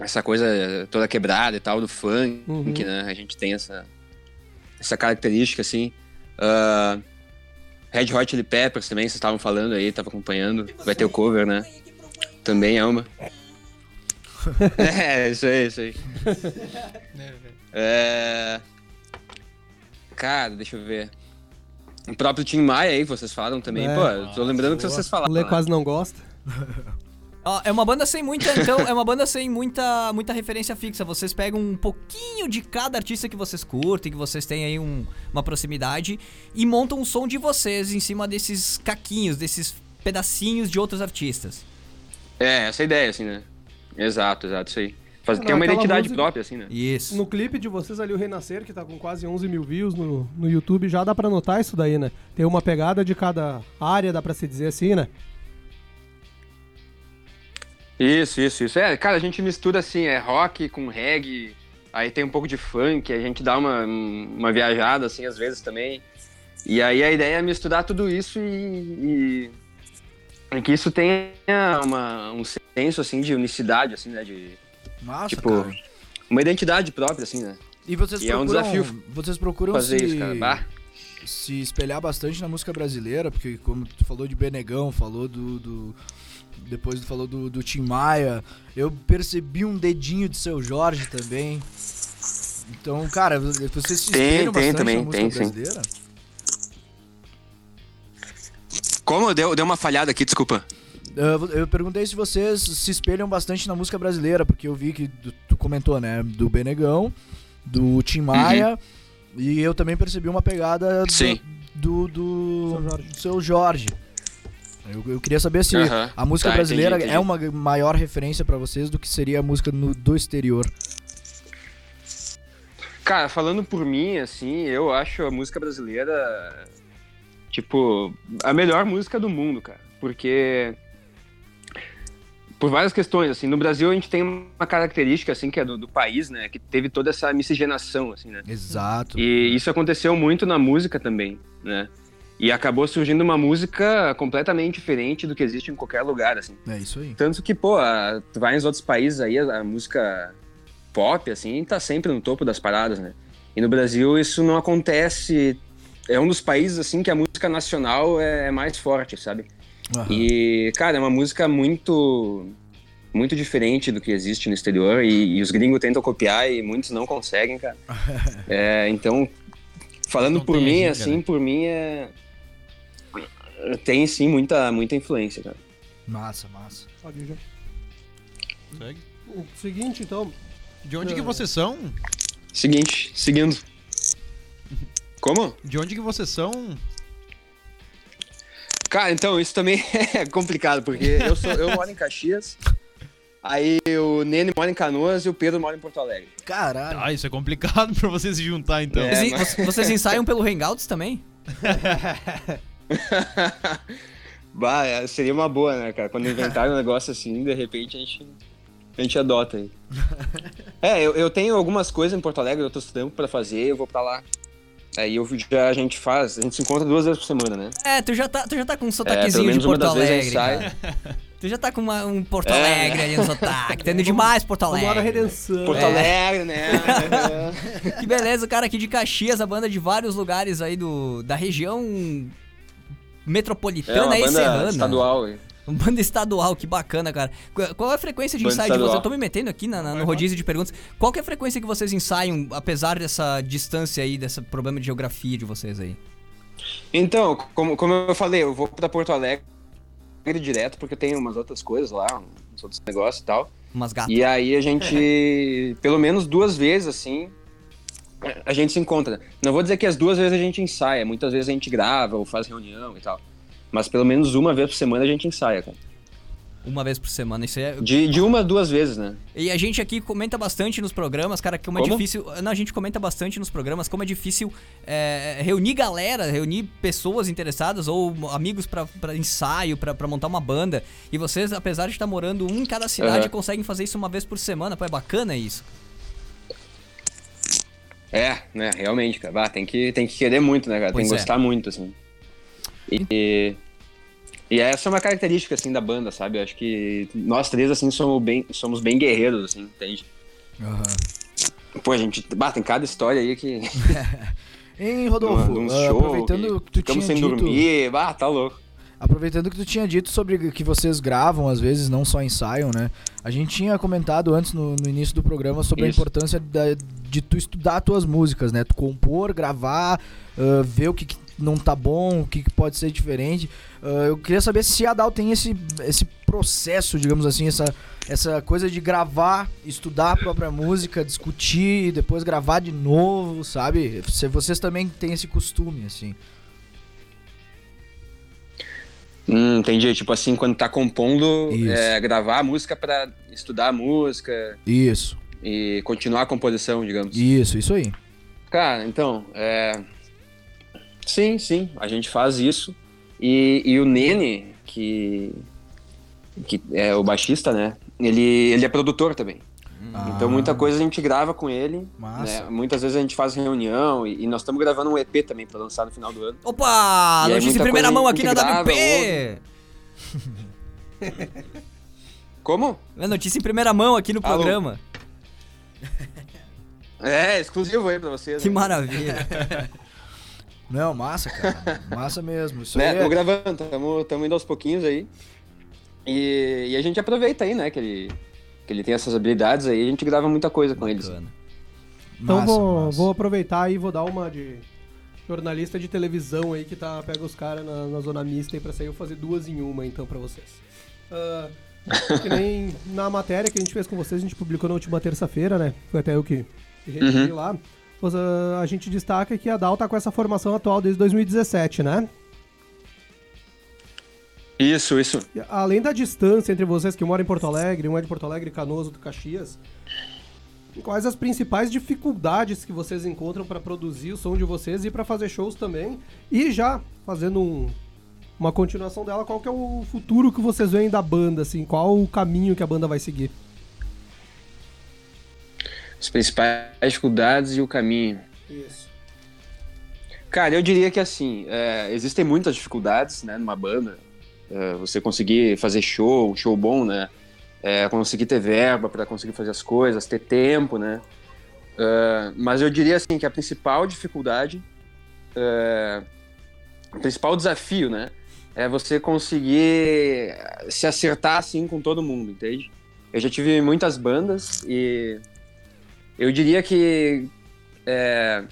Essa coisa toda quebrada e tal, do funk, Uhum. né? A gente tem essa, essa característica, assim. Ah, Red Hot Chili Peppers também, vocês estavam falando aí, tava acompanhando. Vai ter o cover, né? Também é uma. é, isso aí, isso aí. É... Cara, deixa eu ver. O próprio Tim Maia aí, vocês falam também. É. Pô, tô lembrando que vocês O falaram. Lê né? quase não gosta. Ó, é uma banda sem muita, então, é uma banda sem muita, muita referência fixa. Vocês pegam um pouquinho de cada artista que vocês curtem, que vocês têm aí um- uma proximidade e montam um som de vocês em cima desses caquinhos, desses pedacinhos de outros artistas. É, essa é a ideia, assim, né? Exato, exato, isso aí. Faz, tem uma identidade música- própria, assim, né? Isso. No clipe de vocês ali, o Renascer, que tá com quase 11 mil views no, no YouTube, já dá pra notar isso daí, né? Tem uma pegada de cada área, dá pra se dizer assim, né? Isso, isso, isso. É, cara, a gente mistura assim, é rock com reggae, aí tem um pouco de funk, a gente dá uma, uma viajada, assim, às vezes também. E aí a ideia é misturar tudo isso e, e, e que isso tenha uma, um senso, assim, de unicidade, assim, né, de, Massa, tipo, cara. uma identidade própria, assim, né, E vocês e é um procuram, desafio vocês procuram fazer se, isso, cara. Bah. se espelhar bastante na música brasileira, porque como tu falou de Benegão, falou do, do- depois tu falou do, do Tim Maia, eu percebi um dedinho de seu Jorge também. Então, cara, vocês se Tem, espelham tem bastante também, na música tem, sim. brasileira? Como? Deu, deu uma falhada aqui, desculpa. Eu, eu perguntei se vocês se espelham bastante na música brasileira, porque eu vi que tu, tu comentou, né, do Benegão, do Tim Maia, e eu também percebi uma pegada do- Sim. do, do, Seu Jorge. do seu Jorge. Eu, eu queria saber se a música Tá, brasileira entendi, é entendi. uma maior referência pra vocês do que seria a música no- do exterior. Cara, falando por mim, assim, eu acho a música brasileira, tipo, a melhor música do mundo, cara. Porque. Por várias questões, assim, no Brasil a gente tem uma característica, assim, que é do, do país, né? Que teve toda essa miscigenação, assim, né? Exato. E isso aconteceu muito na música também, né? E acabou surgindo uma música completamente diferente do que existe em qualquer lugar, assim. É isso aí. Tanto que, pô, a- tu vai nos outros países aí, a, a música pop, assim, tá sempre no topo das paradas, né? E no Brasil isso não acontece é um dos países assim que a música nacional é, é mais forte, sabe? Aham. E, cara, é uma música muito muito diferente do que existe no exterior e, e os gringos tentam copiar e muitos não conseguem, cara. É, então, falando Não por mim, assim, né? por mim é tem sim muita muita influência, cara. Massa, massa. Pode ir já. Segue. O seguinte, então, De onde que vocês são? Seguinte, seguindo. Como? De onde que vocês são? Cara, então, isso também é complicado, porque eu, sou, eu moro em Caxias, aí o Nene mora em Canoas e o Pedro mora em Porto Alegre. Caralho. Ah, isso é complicado pra vocês se juntar, então. É, Vocês, mas- vocês ensaiam pelo Hangouts também? bah, é, seria uma boa, né, cara? Quando inventarem um negócio assim, de repente a gente, a gente adota aí. É, eu, eu tenho algumas coisas em Porto Alegre, outros trampos pra fazer, eu vou pra lá. Aí eu já, a gente faz, a gente se encontra duas vezes por semana, né? É, tu já tá, tu já tá com um É, sotaquezinho menos de Porto Alegre. Tu já tá com uma- um Porto É. Alegre ali no sotaque. Tá indo demais Porto Alegre. redenção. Porto É. Alegre, né? Que beleza, o cara aqui de Caxias, a banda de vários lugares aí do, da região É metropolitana uma e banda serrana. estadual. aí. Uma Banda estadual, que bacana, cara. Qu- Qual é a frequência de Banda ensaio de vocês? estadual. Eu tô me metendo aqui na- na- no rodízio de perguntas. Qual que é a frequência que vocês ensaiam, apesar dessa distância aí, desse problema de geografia de vocês aí? Então, como, como eu falei, eu vou pra Porto Alegre direto, porque eu tenho umas outras coisas lá, uns outros negócios e tal. Umas gatas. E aí a gente, pelo menos duas vezes, assim, a gente se encontra. Não vou dizer que as duas vezes a gente ensaia, muitas vezes a gente grava ou faz reunião e tal. Mas pelo menos uma vez por semana a gente ensaia, cara. Uma vez por semana. Isso é. De, de uma a duas vezes, né? E a gente aqui comenta bastante nos programas, cara, como é Como? difícil. Não, a gente comenta bastante nos programas como é difícil é, reunir galera, reunir pessoas interessadas ou amigos pra, pra ensaio, pra, pra montar uma banda. E vocês, apesar de estar morando um em cada cidade, Aham. conseguem fazer isso uma vez por semana. Pô, é bacana isso. É, né, realmente, cara. Bah, tem, que, tem que querer muito, né, cara? Pois tem que é. gostar muito, assim. E, e essa é uma característica, assim, da banda, sabe? Eu acho que nós três, assim, somos bem, somos bem guerreiros, assim, entende? Aham. Pô, a gente... Bah, tem cada história aí que... Hein, Rodolfo, de um ah, show aproveitando que tu tinha sem dito, dormir. Bah, tá louco. Aproveitando que tu tinha dito sobre que vocês gravam às vezes, não só ensaiam, né? A gente tinha comentado antes no, no início do programa sobre a Isso. importância da- de tu estudar tuas músicas, né? Tu compor, gravar, ah, ver o que, que não tá bom, o que, que pode ser diferente. Ah, eu queria saber se a Dal tem esse, esse processo, digamos assim, essa, essa coisa de gravar, estudar a própria música, discutir e depois gravar de novo, sabe? Se vocês também têm esse costume, assim. Hum, entendi. Tipo assim, quando tá compondo, é, gravar a música pra estudar a música Isso, e continuar a composição, digamos. isso, isso aí. Cara, então, é... Sim, sim, a gente faz isso. E, e o Nene, que, que é o baixista, né? Ele, ele é produtor também. Então muita coisa a gente grava com ele. Massa. né? Muitas vezes a gente faz reunião e, e nós estamos gravando um EP também pra lançar no final do ano. Opa! E Notícia em primeira mão aqui na WP! Como? É notícia em primeira mão aqui no Alô? programa. É, exclusivo aí pra vocês. Que né? maravilha. Não, massa, cara. Massa mesmo. Isso né? aí é- gravando, tamo, tamo indo aos pouquinhos aí. E, e a gente aproveita aí, né? Que ele, que ele tem essas habilidades aí, a gente grava muita coisa com eles. Bacana. Então massa, vou, massa. vou aproveitar e vou dar uma de jornalista de televisão aí que tá, pega os caras na, na zona mista aí pra sair eu fazer duas em uma então pra vocês. Ah, que nem na matéria que a gente fez com vocês, a gente publicou na última terça-feira, né? Foi até eu que que Uhum. recebi lá. Ah, a gente destaca que a DAO tá com essa formação atual desde 2017, né? Isso, isso. Além da distância entre vocês que moram em Porto Alegre, um é de Porto Alegre, Canoas, outro Caxias, quais as principais dificuldades que vocês encontram para produzir o som de vocês e para fazer shows também? E já fazendo um- uma continuação dela, qual que é o futuro que vocês veem da banda, assim? Qual o caminho que a banda vai seguir? As principais dificuldades e o caminho. Isso. Cara, eu diria que assim, é, existem muitas dificuldades, né, numa banda. É, você conseguir fazer show, show bom, né? É, conseguir ter verba para conseguir fazer as coisas, ter tempo, né? É, mas eu diria assim que a principal dificuldade é, o principal desafio, né? É você conseguir se acertar assim com todo mundo, entende? Eu já tive muitas bandas e eu diria que é,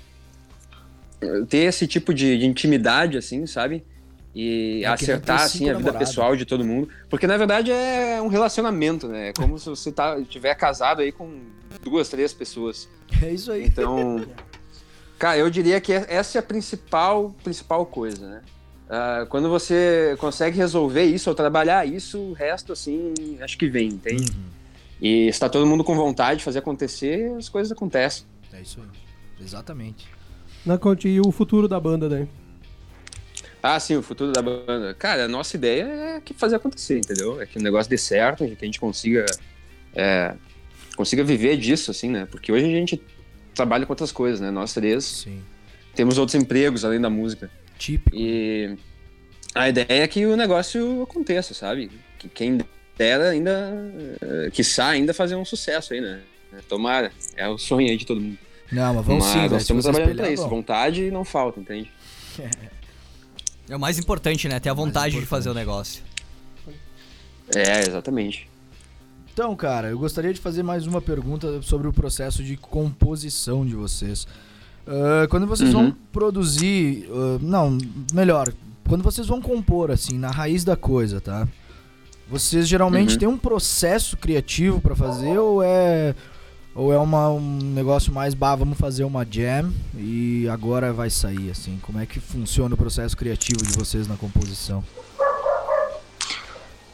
ter esse tipo de, de intimidade, assim, sabe? E É acertar assim a vida namorados. pessoal de todo mundo, porque na verdade é um relacionamento, né? É como se você tá tiver casado aí com duas, três pessoas. É isso aí. Então, cara, eu diria que essa é a principal, principal coisa, né? Ah, quando você consegue resolver isso ou trabalhar isso, o resto, assim, acho que vem, entende? Uhum. E se tá todo mundo com vontade de fazer acontecer, as coisas acontecem. É isso aí. Exatamente. Na Conte, e o futuro da banda daí? Ah, sim, o futuro da banda. Cara, a nossa ideia é que fazer acontecer, entendeu? É que o negócio dê certo, que a gente consiga, é, consiga viver disso, assim, né? Porque hoje a gente trabalha com outras coisas, né? Nós três Sim. temos outros empregos além da música. Típico. E a ideia é que o negócio aconteça, sabe? Que quem dera ainda, eh, quiçá ainda fazer um sucesso aí, né? Tomara, é o sonho aí de todo mundo. Não, mas vamos Mas sim, nós estamos trabalhando pra isso. vamos. Vontade não falta, entende? É o mais importante, né? Ter a vontade de fazer o negócio. É, exatamente. Então, cara, eu gostaria de fazer mais uma pergunta sobre o processo de composição de vocês. Ah, quando vocês vão Uhum. produzir. ah, não, melhor. Quando vocês vão compor, assim, na raiz da coisa, tá? Vocês geralmente Uhum. têm um processo criativo pra fazer ou é. Ou é uma, um negócio mais, bah, vamos fazer uma jam e agora vai sair, assim? Como é que funciona o processo criativo de vocês na composição?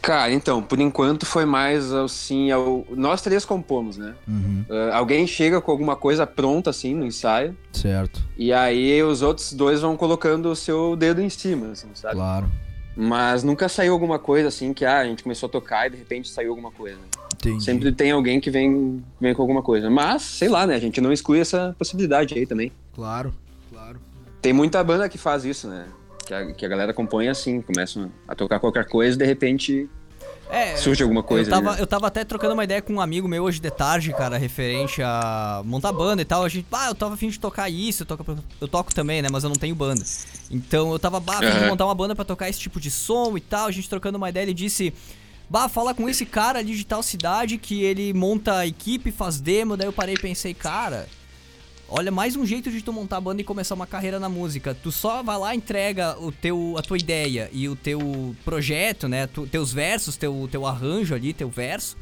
Cara, então, por enquanto foi mais assim, ao... nós três compomos, né? Uhum, Ah, alguém chega com alguma coisa pronta assim no ensaio, certo, e aí os outros dois vão colocando o seu dedo em cima, assim, sabe? claro. Mas nunca saiu alguma coisa assim que ah, a gente começou a tocar e de repente saiu alguma coisa. Entendi. Sempre tem alguém que vem, vem com alguma coisa. Mas, sei lá, né? A gente não exclui essa possibilidade aí também. Claro, claro. Tem muita banda que faz isso, né? Que a, que a galera compõe assim, começam a tocar qualquer coisa e de repente É, surge alguma coisa. eu, tava, né? eu tava até trocando uma ideia com um amigo meu hoje de tarde, cara, referente a montar banda e tal. A gente, ah, eu tava afim de tocar isso, eu toco, eu toco também, né? Mas eu não tenho banda. Então eu tava, afim de Aham. montar uma banda pra tocar esse tipo de som e tal. A gente trocando uma ideia, ele disse. Bah, fala com esse cara ali de tal cidade que ele monta a equipe, faz demo. Daí eu parei e pensei, cara, olha, mais um jeito de tu montar a banda e começar uma carreira na música. Tu só vai lá, entrega o teu, a tua ideia e o teu projeto, né? Tu, teus versos, teu, teu arranjo ali, teu verso.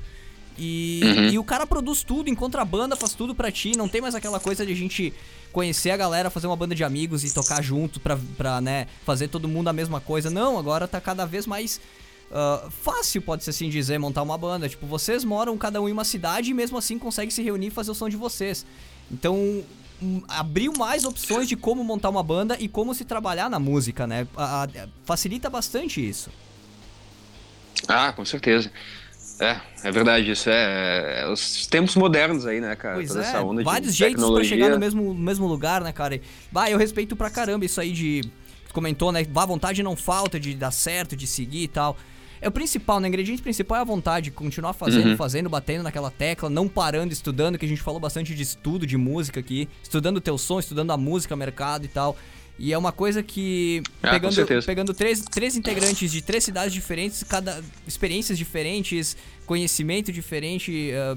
E, Uhum. e o cara produz tudo, encontra a banda, faz tudo pra ti. Não tem mais aquela coisa de a gente conhecer a galera, fazer uma banda de amigos e tocar junto pra, pra né, fazer todo mundo a mesma coisa. Não, agora tá cada vez mais ah, fácil, pode-se assim dizer, montar uma banda. Tipo, vocês moram cada um em uma cidade e mesmo assim conseguem se reunir e fazer o som de vocês. Então, hum, abriu mais opções de como montar uma banda e como se trabalhar na música, né? A- a- facilita bastante isso. Ah, com certeza. É, é verdade, isso é, é os tempos modernos aí, né, cara? Pois Toda é, essa onda vários de jeitos pra chegar no mesmo, mesmo lugar, né, cara? Bah, eu respeito pra caramba isso aí de. Comentou, né? Bah, vontade não falta de dar certo, de seguir e tal. É o principal, né? O ingrediente principal é a vontade, continuar fazendo, Uhum. fazendo, batendo naquela tecla, não parando, estudando, que a gente falou bastante de estudo de música aqui, estudando o teu som, estudando a música, mercado e tal. E é uma coisa que. Ah, pegando pegando três, três integrantes de três cidades diferentes, cada experiências diferentes, conhecimento diferente, ah,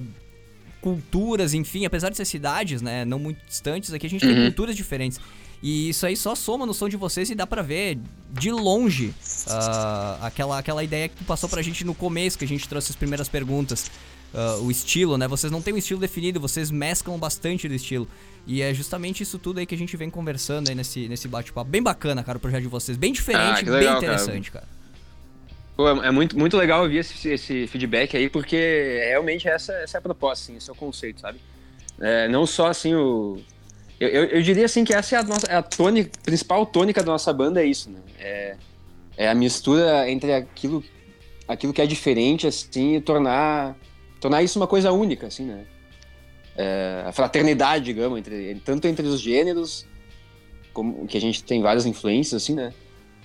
culturas, enfim, apesar de ser cidades, né, não muito distantes, aqui a gente tem Uhum. culturas diferentes. E isso aí só soma no som de vocês e dá pra ver de longe ah, aquela, aquela ideia que passou pra gente no começo, que a gente trouxe as primeiras perguntas. ah, o estilo, né? Vocês não têm um estilo definido, vocês mesclam bastante do estilo. E é justamente isso tudo aí que a gente vem conversando aí nesse, nesse bate-papo. Bem bacana, cara, o projeto de vocês. Bem diferente, Ah, que bem legal, cara. interessante, cara. Pô, é é muito, muito legal ouvir esse, esse feedback aí, porque realmente essa, essa é a proposta, assim, esse é o conceito, sabe? É, não só assim o. Eu, eu, eu diria assim que essa é a, nossa, é a tônica, principal tônica da nossa banda, é isso, né? É, é a mistura entre aquilo, aquilo que é diferente, assim, e tornar, tornar isso uma coisa única, assim, né? É, a fraternidade, digamos, entre, tanto entre os gêneros, como que a gente tem várias influências, assim, né?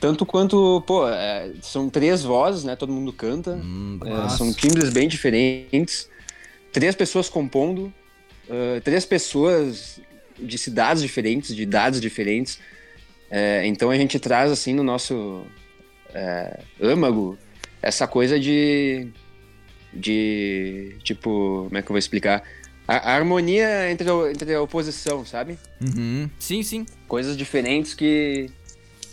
Tanto quanto, pô, é, são três vozes, né? Todo mundo canta. Hum, É, são timbres bem diferentes. Três pessoas compondo. ah, três pessoas de cidades diferentes, de idades diferentes. É, então a gente traz assim no nosso é, âmago essa coisa de de tipo como é que eu vou explicar a, a harmonia entre, o- entre a oposição sabe Uhum. Sim, sim. coisas diferentes que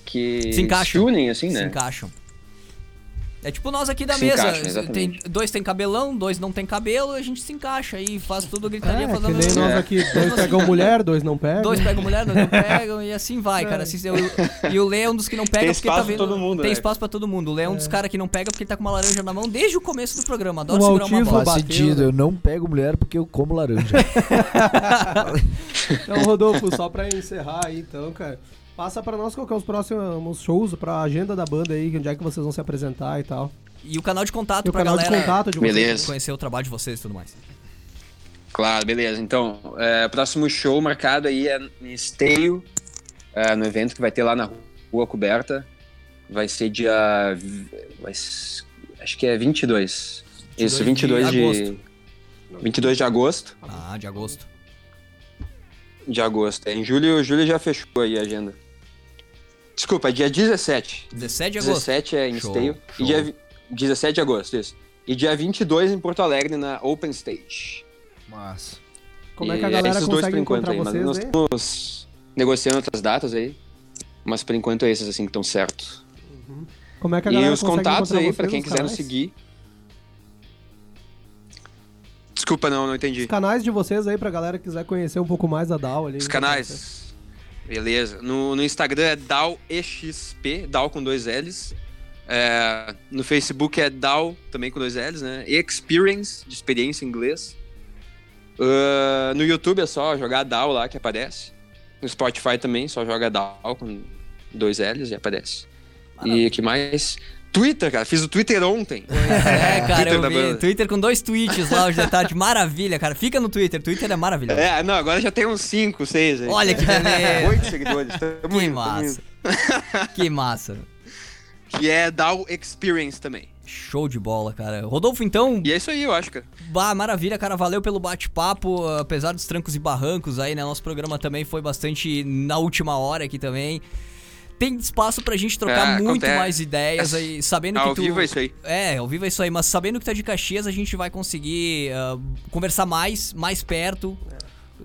que Se encaixam. unem assim né Se encaixam. É tipo nós aqui da Se mesa. encaixam, tem, dois tem cabelão, dois não tem cabelo, a gente se encaixa e faz tudo gritaria É, que fazendo. nem nós É. aqui, dois pegam mulher, dois não pegam. Dois pegam mulher, dois não pegam, e assim vai, cara. Assim, eu- e o Lê é um dos que não pega Tem porque tá espaço vendo. pra todo mundo, Tem né? espaço pra todo mundo. O Lê é um dos caras que não pega porque ele tá com uma laranja na mão desde o começo do programa. Adoro O segurar uma bola. Faz bateu, sentido, né? eu não pego mulher porque eu como laranja. Então, Rodolfo, só pra encerrar aí, então, cara, passa pra nós qual que é os próximos shows, pra agenda da banda aí, onde é que vocês vão se apresentar e tal. E o canal de contato E o pra canal galera de contato de vocês. Beleza. conhecer o trabalho de vocês e tudo mais. Claro, beleza. Então, é, próximo show marcado aí é em Esteio, é, no evento que vai ter lá na Rua Coberta. Vai ser dia. Vai, acho que é 22. Isso, 22 22 de de. agosto. 22 de agosto. Ah, de agosto. De agosto. É, em julho, julho já fechou aí a agenda. Desculpa, é dia 17. 17 de agosto. 17 é em Show, Esteio. show. E dia, vi- 17 de agosto, isso. E dia 22 em Porto Alegre, na Open Stage. Mas. Como é E que a galera esses dois consegue por enquanto encontrar aí, mas vocês nós estamos negociando outras datas aí. Mas por enquanto é esses assim que estão certos. Como é que a E galera os consegue contatos encontrar aí, pra quem nos quiser nos canais? seguir. Desculpa, não, não entendi. Os canais de vocês aí, pra galera que quiser conhecer um pouco mais da DAO ali. Os canais. Beleza. No, no Instagram é DAOEXP, DAO com dois L's. É, no Facebook é DAO, também com dois L's, né? Experience, de experiência em inglês. Ah, no YouTube é só jogar DAO lá que aparece. No Spotify também, só joga DAO com dois L's e aparece. E o que mais? Twitter, cara. Fiz o Twitter ontem. É, cara, Twitter eu vi. Twitter com dois tweets lá hoje de tarde. Maravilha, cara. Fica no Twitter. Twitter é maravilhoso. É, não, agora já tem uns 5, 6 aí. Olha que beleza. Oito seguidores. Tamo Que indo, massa. indo. Que massa. Que é DAO Experience também. Show de bola, cara. Rodolfo, então, E é isso aí, eu acho, cara. bah, maravilha, cara. Valeu pelo bate-papo. Apesar dos trancos e barrancos aí, né? Nosso programa também foi bastante na última hora aqui também. Tem espaço pra gente trocar É, muito acontece. mais ideias aí, sabendo Ao que tu... vivo é isso aí. É, ao vivo é isso aí, mas sabendo que tu é de Caxias, a gente vai conseguir ah, conversar mais, mais perto,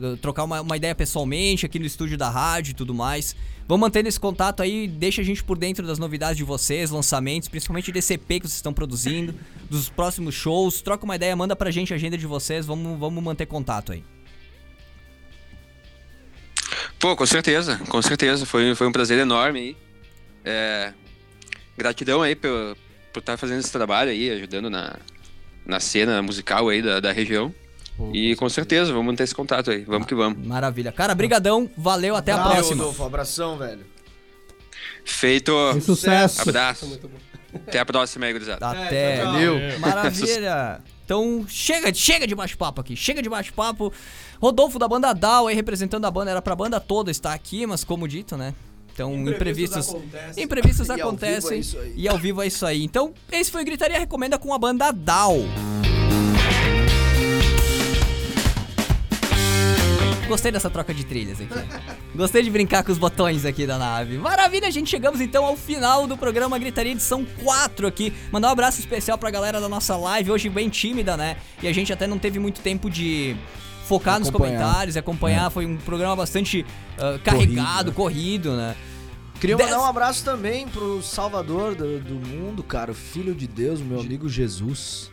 ah, trocar uma, uma ideia pessoalmente aqui no estúdio da rádio e tudo mais. Vamos mantendo esse contato aí, deixa a gente por dentro das novidades de vocês, lançamentos, principalmente desse EP que vocês estão produzindo, dos próximos shows. Troca uma ideia, manda pra gente a agenda de vocês, vamos, vamos manter contato aí. Pô, com certeza, com certeza. Foi, foi um prazer enorme aí. É, gratidão aí por, por estar fazendo esse trabalho aí, ajudando na, na cena musical aí da, da região. E com certeza, vamos manter esse contato aí. Vamos que vamos. Maravilha. Cara, brigadão, valeu, até a próxima. Rodolfo, abração, velho. Feito. Sucesso. Abraço. Até a próxima aí, gurizada. Até. Valeu. Maravilha. Então, chega, chega de bate-papo aqui, chega de bate-papo. Rodolfo da banda Down aí representando a banda, era pra banda toda estar aqui, mas como dito, né? Então, imprevistos, imprevistos E ao vivo é acontecem isso aí. e ao vivo é isso aí. Então, esse foi o Gritaria Recomenda com a banda Down. Gostei dessa troca de trilhas aqui. Gostei de brincar com os botões aqui da nave. Maravilha, gente. Chegamos então ao final do programa Gritaria edição 4 aqui. Mandar um abraço especial pra galera da nossa live, hoje bem tímida, né? E a gente até não teve muito tempo de focar nos Acompanhar. comentários e acompanhar. Foi um programa bastante ah, carregado, corrido, né? Queria Dez- mandar um abraço também pro Salvador do, do mundo, cara, o Filho de Deus, meu amigo Jesus.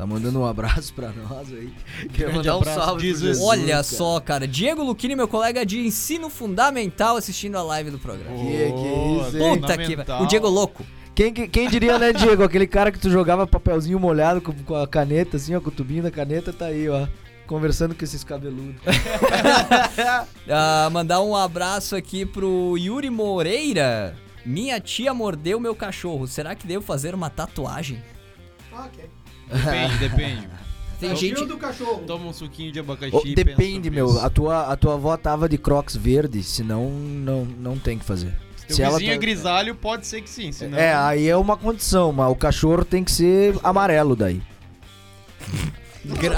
Tá mandando um abraço pra nós aí. Queria mandar um abraço, salve pro Jesus. Jesus. Olha cara. só, cara. Diego Luquini, meu colega de ensino fundamental, assistindo a live do programa. Que, que isso, hein? Puta que. fundamental. O Diego louco. Quem, que- quem diria, né, Diego? Aquele cara que tu jogava papelzinho molhado com, com a caneta, assim, ó, com o tubinho da caneta, tá aí, ó. Conversando com esses cabeludos. Ah, mandar um abraço aqui pro Yuri Moreira. Minha tia mordeu meu cachorro. Será que devo fazer uma tatuagem? Ok. Depende, depende. Tem É gente. do cachorro. Toma um suquinho de abacaxi e pensa depende, meu. A tua, a tua avó tava de crocs verde, senão não, não tem que fazer. Se ela vizinho é tá- grisalho, pode ser que sim, senão... É, aí é uma condição, mas o cachorro tem que ser amarelo daí.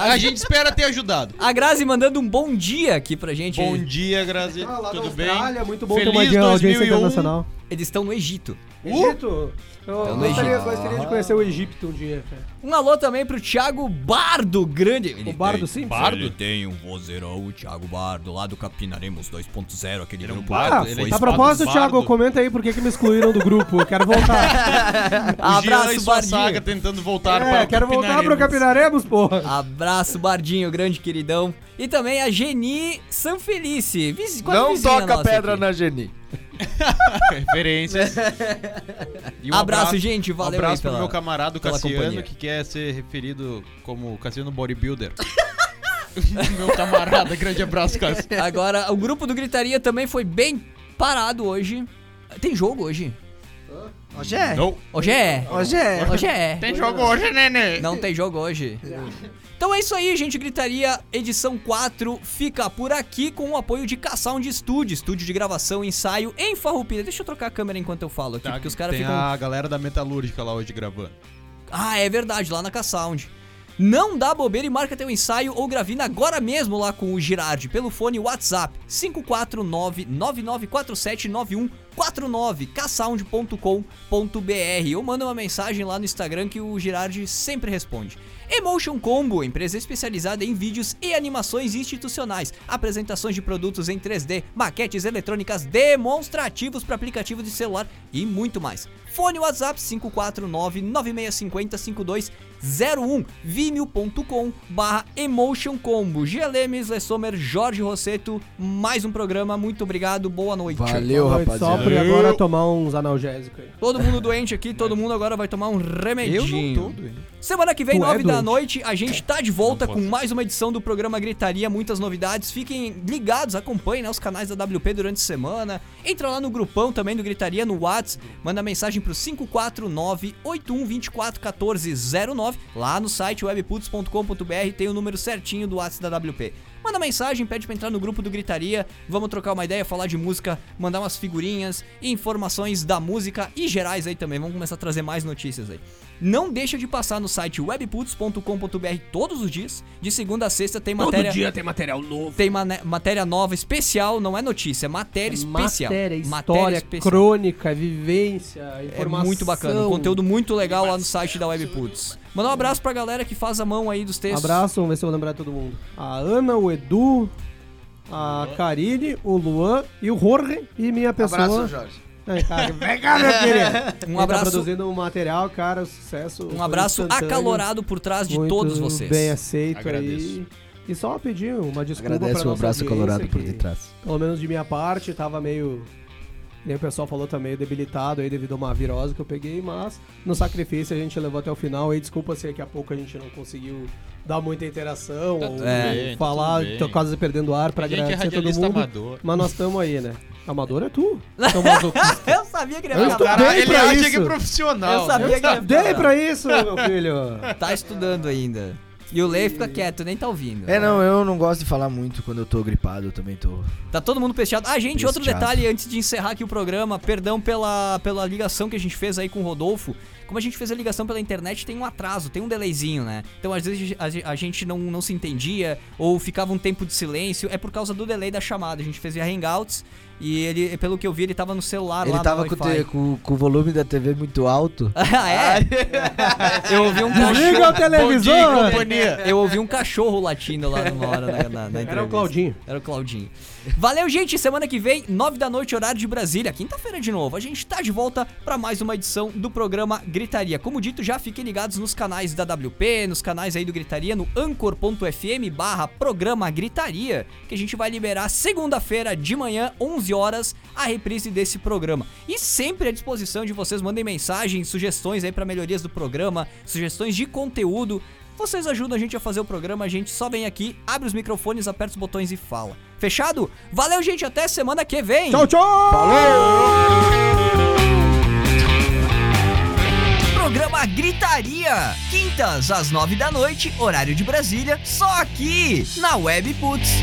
A gente espera ter ajudado. A Grazi mandando um bom dia aqui pra gente. Bom dia, Grazi. Ah, lá Tudo bem? Muito bom ter Feliz uma audiência 2001. internacional. Eles estão no Egito. Egito? Eu Então, gostaria, Egito. gostaria de conhecer o Egito um dia, cara. Um alô também pro Thiago Bardo, grande. Ele O Bardo tem- sim? Bardo? Ele tem um vozeirão, o Thiago Bardo, lá do Capinaremos 2.0, aquele Ele é um grupo. bardo? Ah, Ele é a propósito, do Thiago, bardo. comenta aí por que, que me excluíram do grupo. Eu quero voltar. E Abraço, sua Bardinho. saga tentando voltar para é, o quero voltar pro Capinaremos. Porra. Abraço, Bardinho, grande queridão. E também a Geni Sanfelice. Não toca pedra aqui. na Geni. Referências. E um Abraço, gente, valeu Um abraço aí pela- pro meu camarada Cassiano, companhia. que quer ser referido como Cassiano Bodybuilder. meu camarada, grande abraço, Cassiano. Agora, o grupo do Gritaria também foi bem parado hoje. Tem jogo hoje? Hoje é. Não. Hoje é. Hoje é. Hoje é. Tem jogo hoje, nenê. Não tem jogo hoje. Então é isso aí, gente. Gritaria edição 4 fica por aqui com o apoio de K-Sound Studio, estúdio de gravação, ensaio em Farroupilha. Deixa eu trocar a câmera enquanto eu falo aqui, tá, porque os caras ficam. a galera da metalúrgica lá hoje gravando. Ah, é verdade, lá na K-Sound. Não dá bobeira e marca teu ensaio ou gravina agora mesmo lá com o Girardi pelo fone WhatsApp 549 49ksound.com.br ou manda uma mensagem lá no Instagram que o Girardi sempre responde. Emotion Combo, empresa especializada em vídeos e animações institucionais, apresentações de produtos em 3D, maquetes eletrônicas, demonstrativos para aplicativos de celular e muito mais. Fone WhatsApp 549-9650-5201, vimeo.com barra Emotion Combo. GLM, Lessomer, Jorge Rosseto, mais um programa, muito obrigado, boa noite. Valeu, rapaziada. Por agora tomar uns analgésicos aí. Todo mundo doente aqui, todo mundo agora vai tomar um remedinho. doente. Semana que vem, Tu é 9 da doente. noite, a gente tá de volta Não com mais uma edição do programa Gritaria, muitas novidades. Fiquem ligados, acompanhem né, os canais da WP durante a semana. Entra lá no grupão também do Gritaria no WhatsApp, manda mensagem pro 549-8124-1409. Lá no site webputs.com.br tem o número certinho do WhatsApp da WP. Manda mensagem, pede pra entrar no grupo do Gritaria, vamos trocar uma ideia, falar de música, mandar umas figurinhas e informações da música e gerais aí também. Vamos começar a trazer mais notícias aí. Não deixa de passar no site webputs.com.br todos os dias. De segunda a sexta tem matéria. Todo dia tem material novo. Tem matéria nova especial, não é notícia, é matéria especial. Matéria, história, crônica, vivência, É informação. muito bacana, um conteúdo muito legal lá no site da Webputs. Mandar um abraço pra galera que faz a mão aí dos textos. Abraço, vamos ver se eu vou lembrar todo mundo. A Ana, o Edu, a Karine, o Luan e o Jorge e minha pessoa. Abraço, Jorge. É, cara, vem cá, meu querido. Um Ele tá abraço, produzindo um material, cara, sucesso. um abraço acalorado por trás de muito todos vocês. Bem aceito Agradeço. aí. E só pedir uma desculpa Agradece pra o nossa abraço colorado por detrás. Pelo menos de minha parte, tava meio. Nem o pessoal falou, tá meio debilitado aí devido a uma virose que eu peguei, mas no sacrifício a gente levou até o final. E desculpa se daqui a pouco a gente não conseguiu dar muita interação Tá ou É, bem, tá falar, bem. tô quase perdendo ar pra é agradecer todo mundo. amador. Mas nós estamos aí, né? Amador é tu. Então. Eu sabia que ele ia Eu falar. Cara, ele acha isso. que é profissional. Eu sabia que ele ia Dei falar. pra isso, meu filho. Tá estudando ainda. E o Lei fica quieto, nem tá ouvindo. É, não, eu não gosto de falar muito quando eu tô gripado, eu também tô. Tá todo mundo pesteado. Ah, gente, outro Pesteado. detalhe antes de encerrar aqui o programa, perdão pela, pela ligação que a gente fez aí com o Rodolfo. Como a gente fez a ligação pela internet, tem um atraso, tem um delayzinho, né? Então, às vezes, a, a gente não, não se entendia ou ficava um tempo de silêncio. É por causa do delay da chamada. A gente fez via Hangouts e ele, pelo que eu vi, ele tava no celular Ele lá tava no com, te- com- com o volume da TV muito alto. ah, é? eu ouvi um Desliga o cachorro. televisor. companhia. Eu ouvi um cachorro latindo lá numa hora na, na, na entrevista. Era o Claudinho. Era o Claudinho. Valeu, gente. Semana que vem, 9 da noite, horário de Brasília. Quinta-feira de novo. A gente tá de volta pra mais uma edição do programa Gritaria. Como dito, já fiquem ligados nos canais da WP, nos canais aí do Gritaria, no anchor.fm barra programa Gritaria, que a gente vai liberar segunda-feira de manhã, 11 horas, a reprise desse programa. E sempre à disposição de vocês, mandem mensagens, sugestões aí pra melhorias do programa, sugestões de conteúdo. Vocês ajudam a gente a fazer o programa, a gente só vem aqui, abre os microfones, aperta os botões e fala. Fechado? Valeu, gente, até semana que vem! Tchau, tchau. Programa Gritaria, quintas às nove da noite, horário de Brasília, só aqui na Web Putz.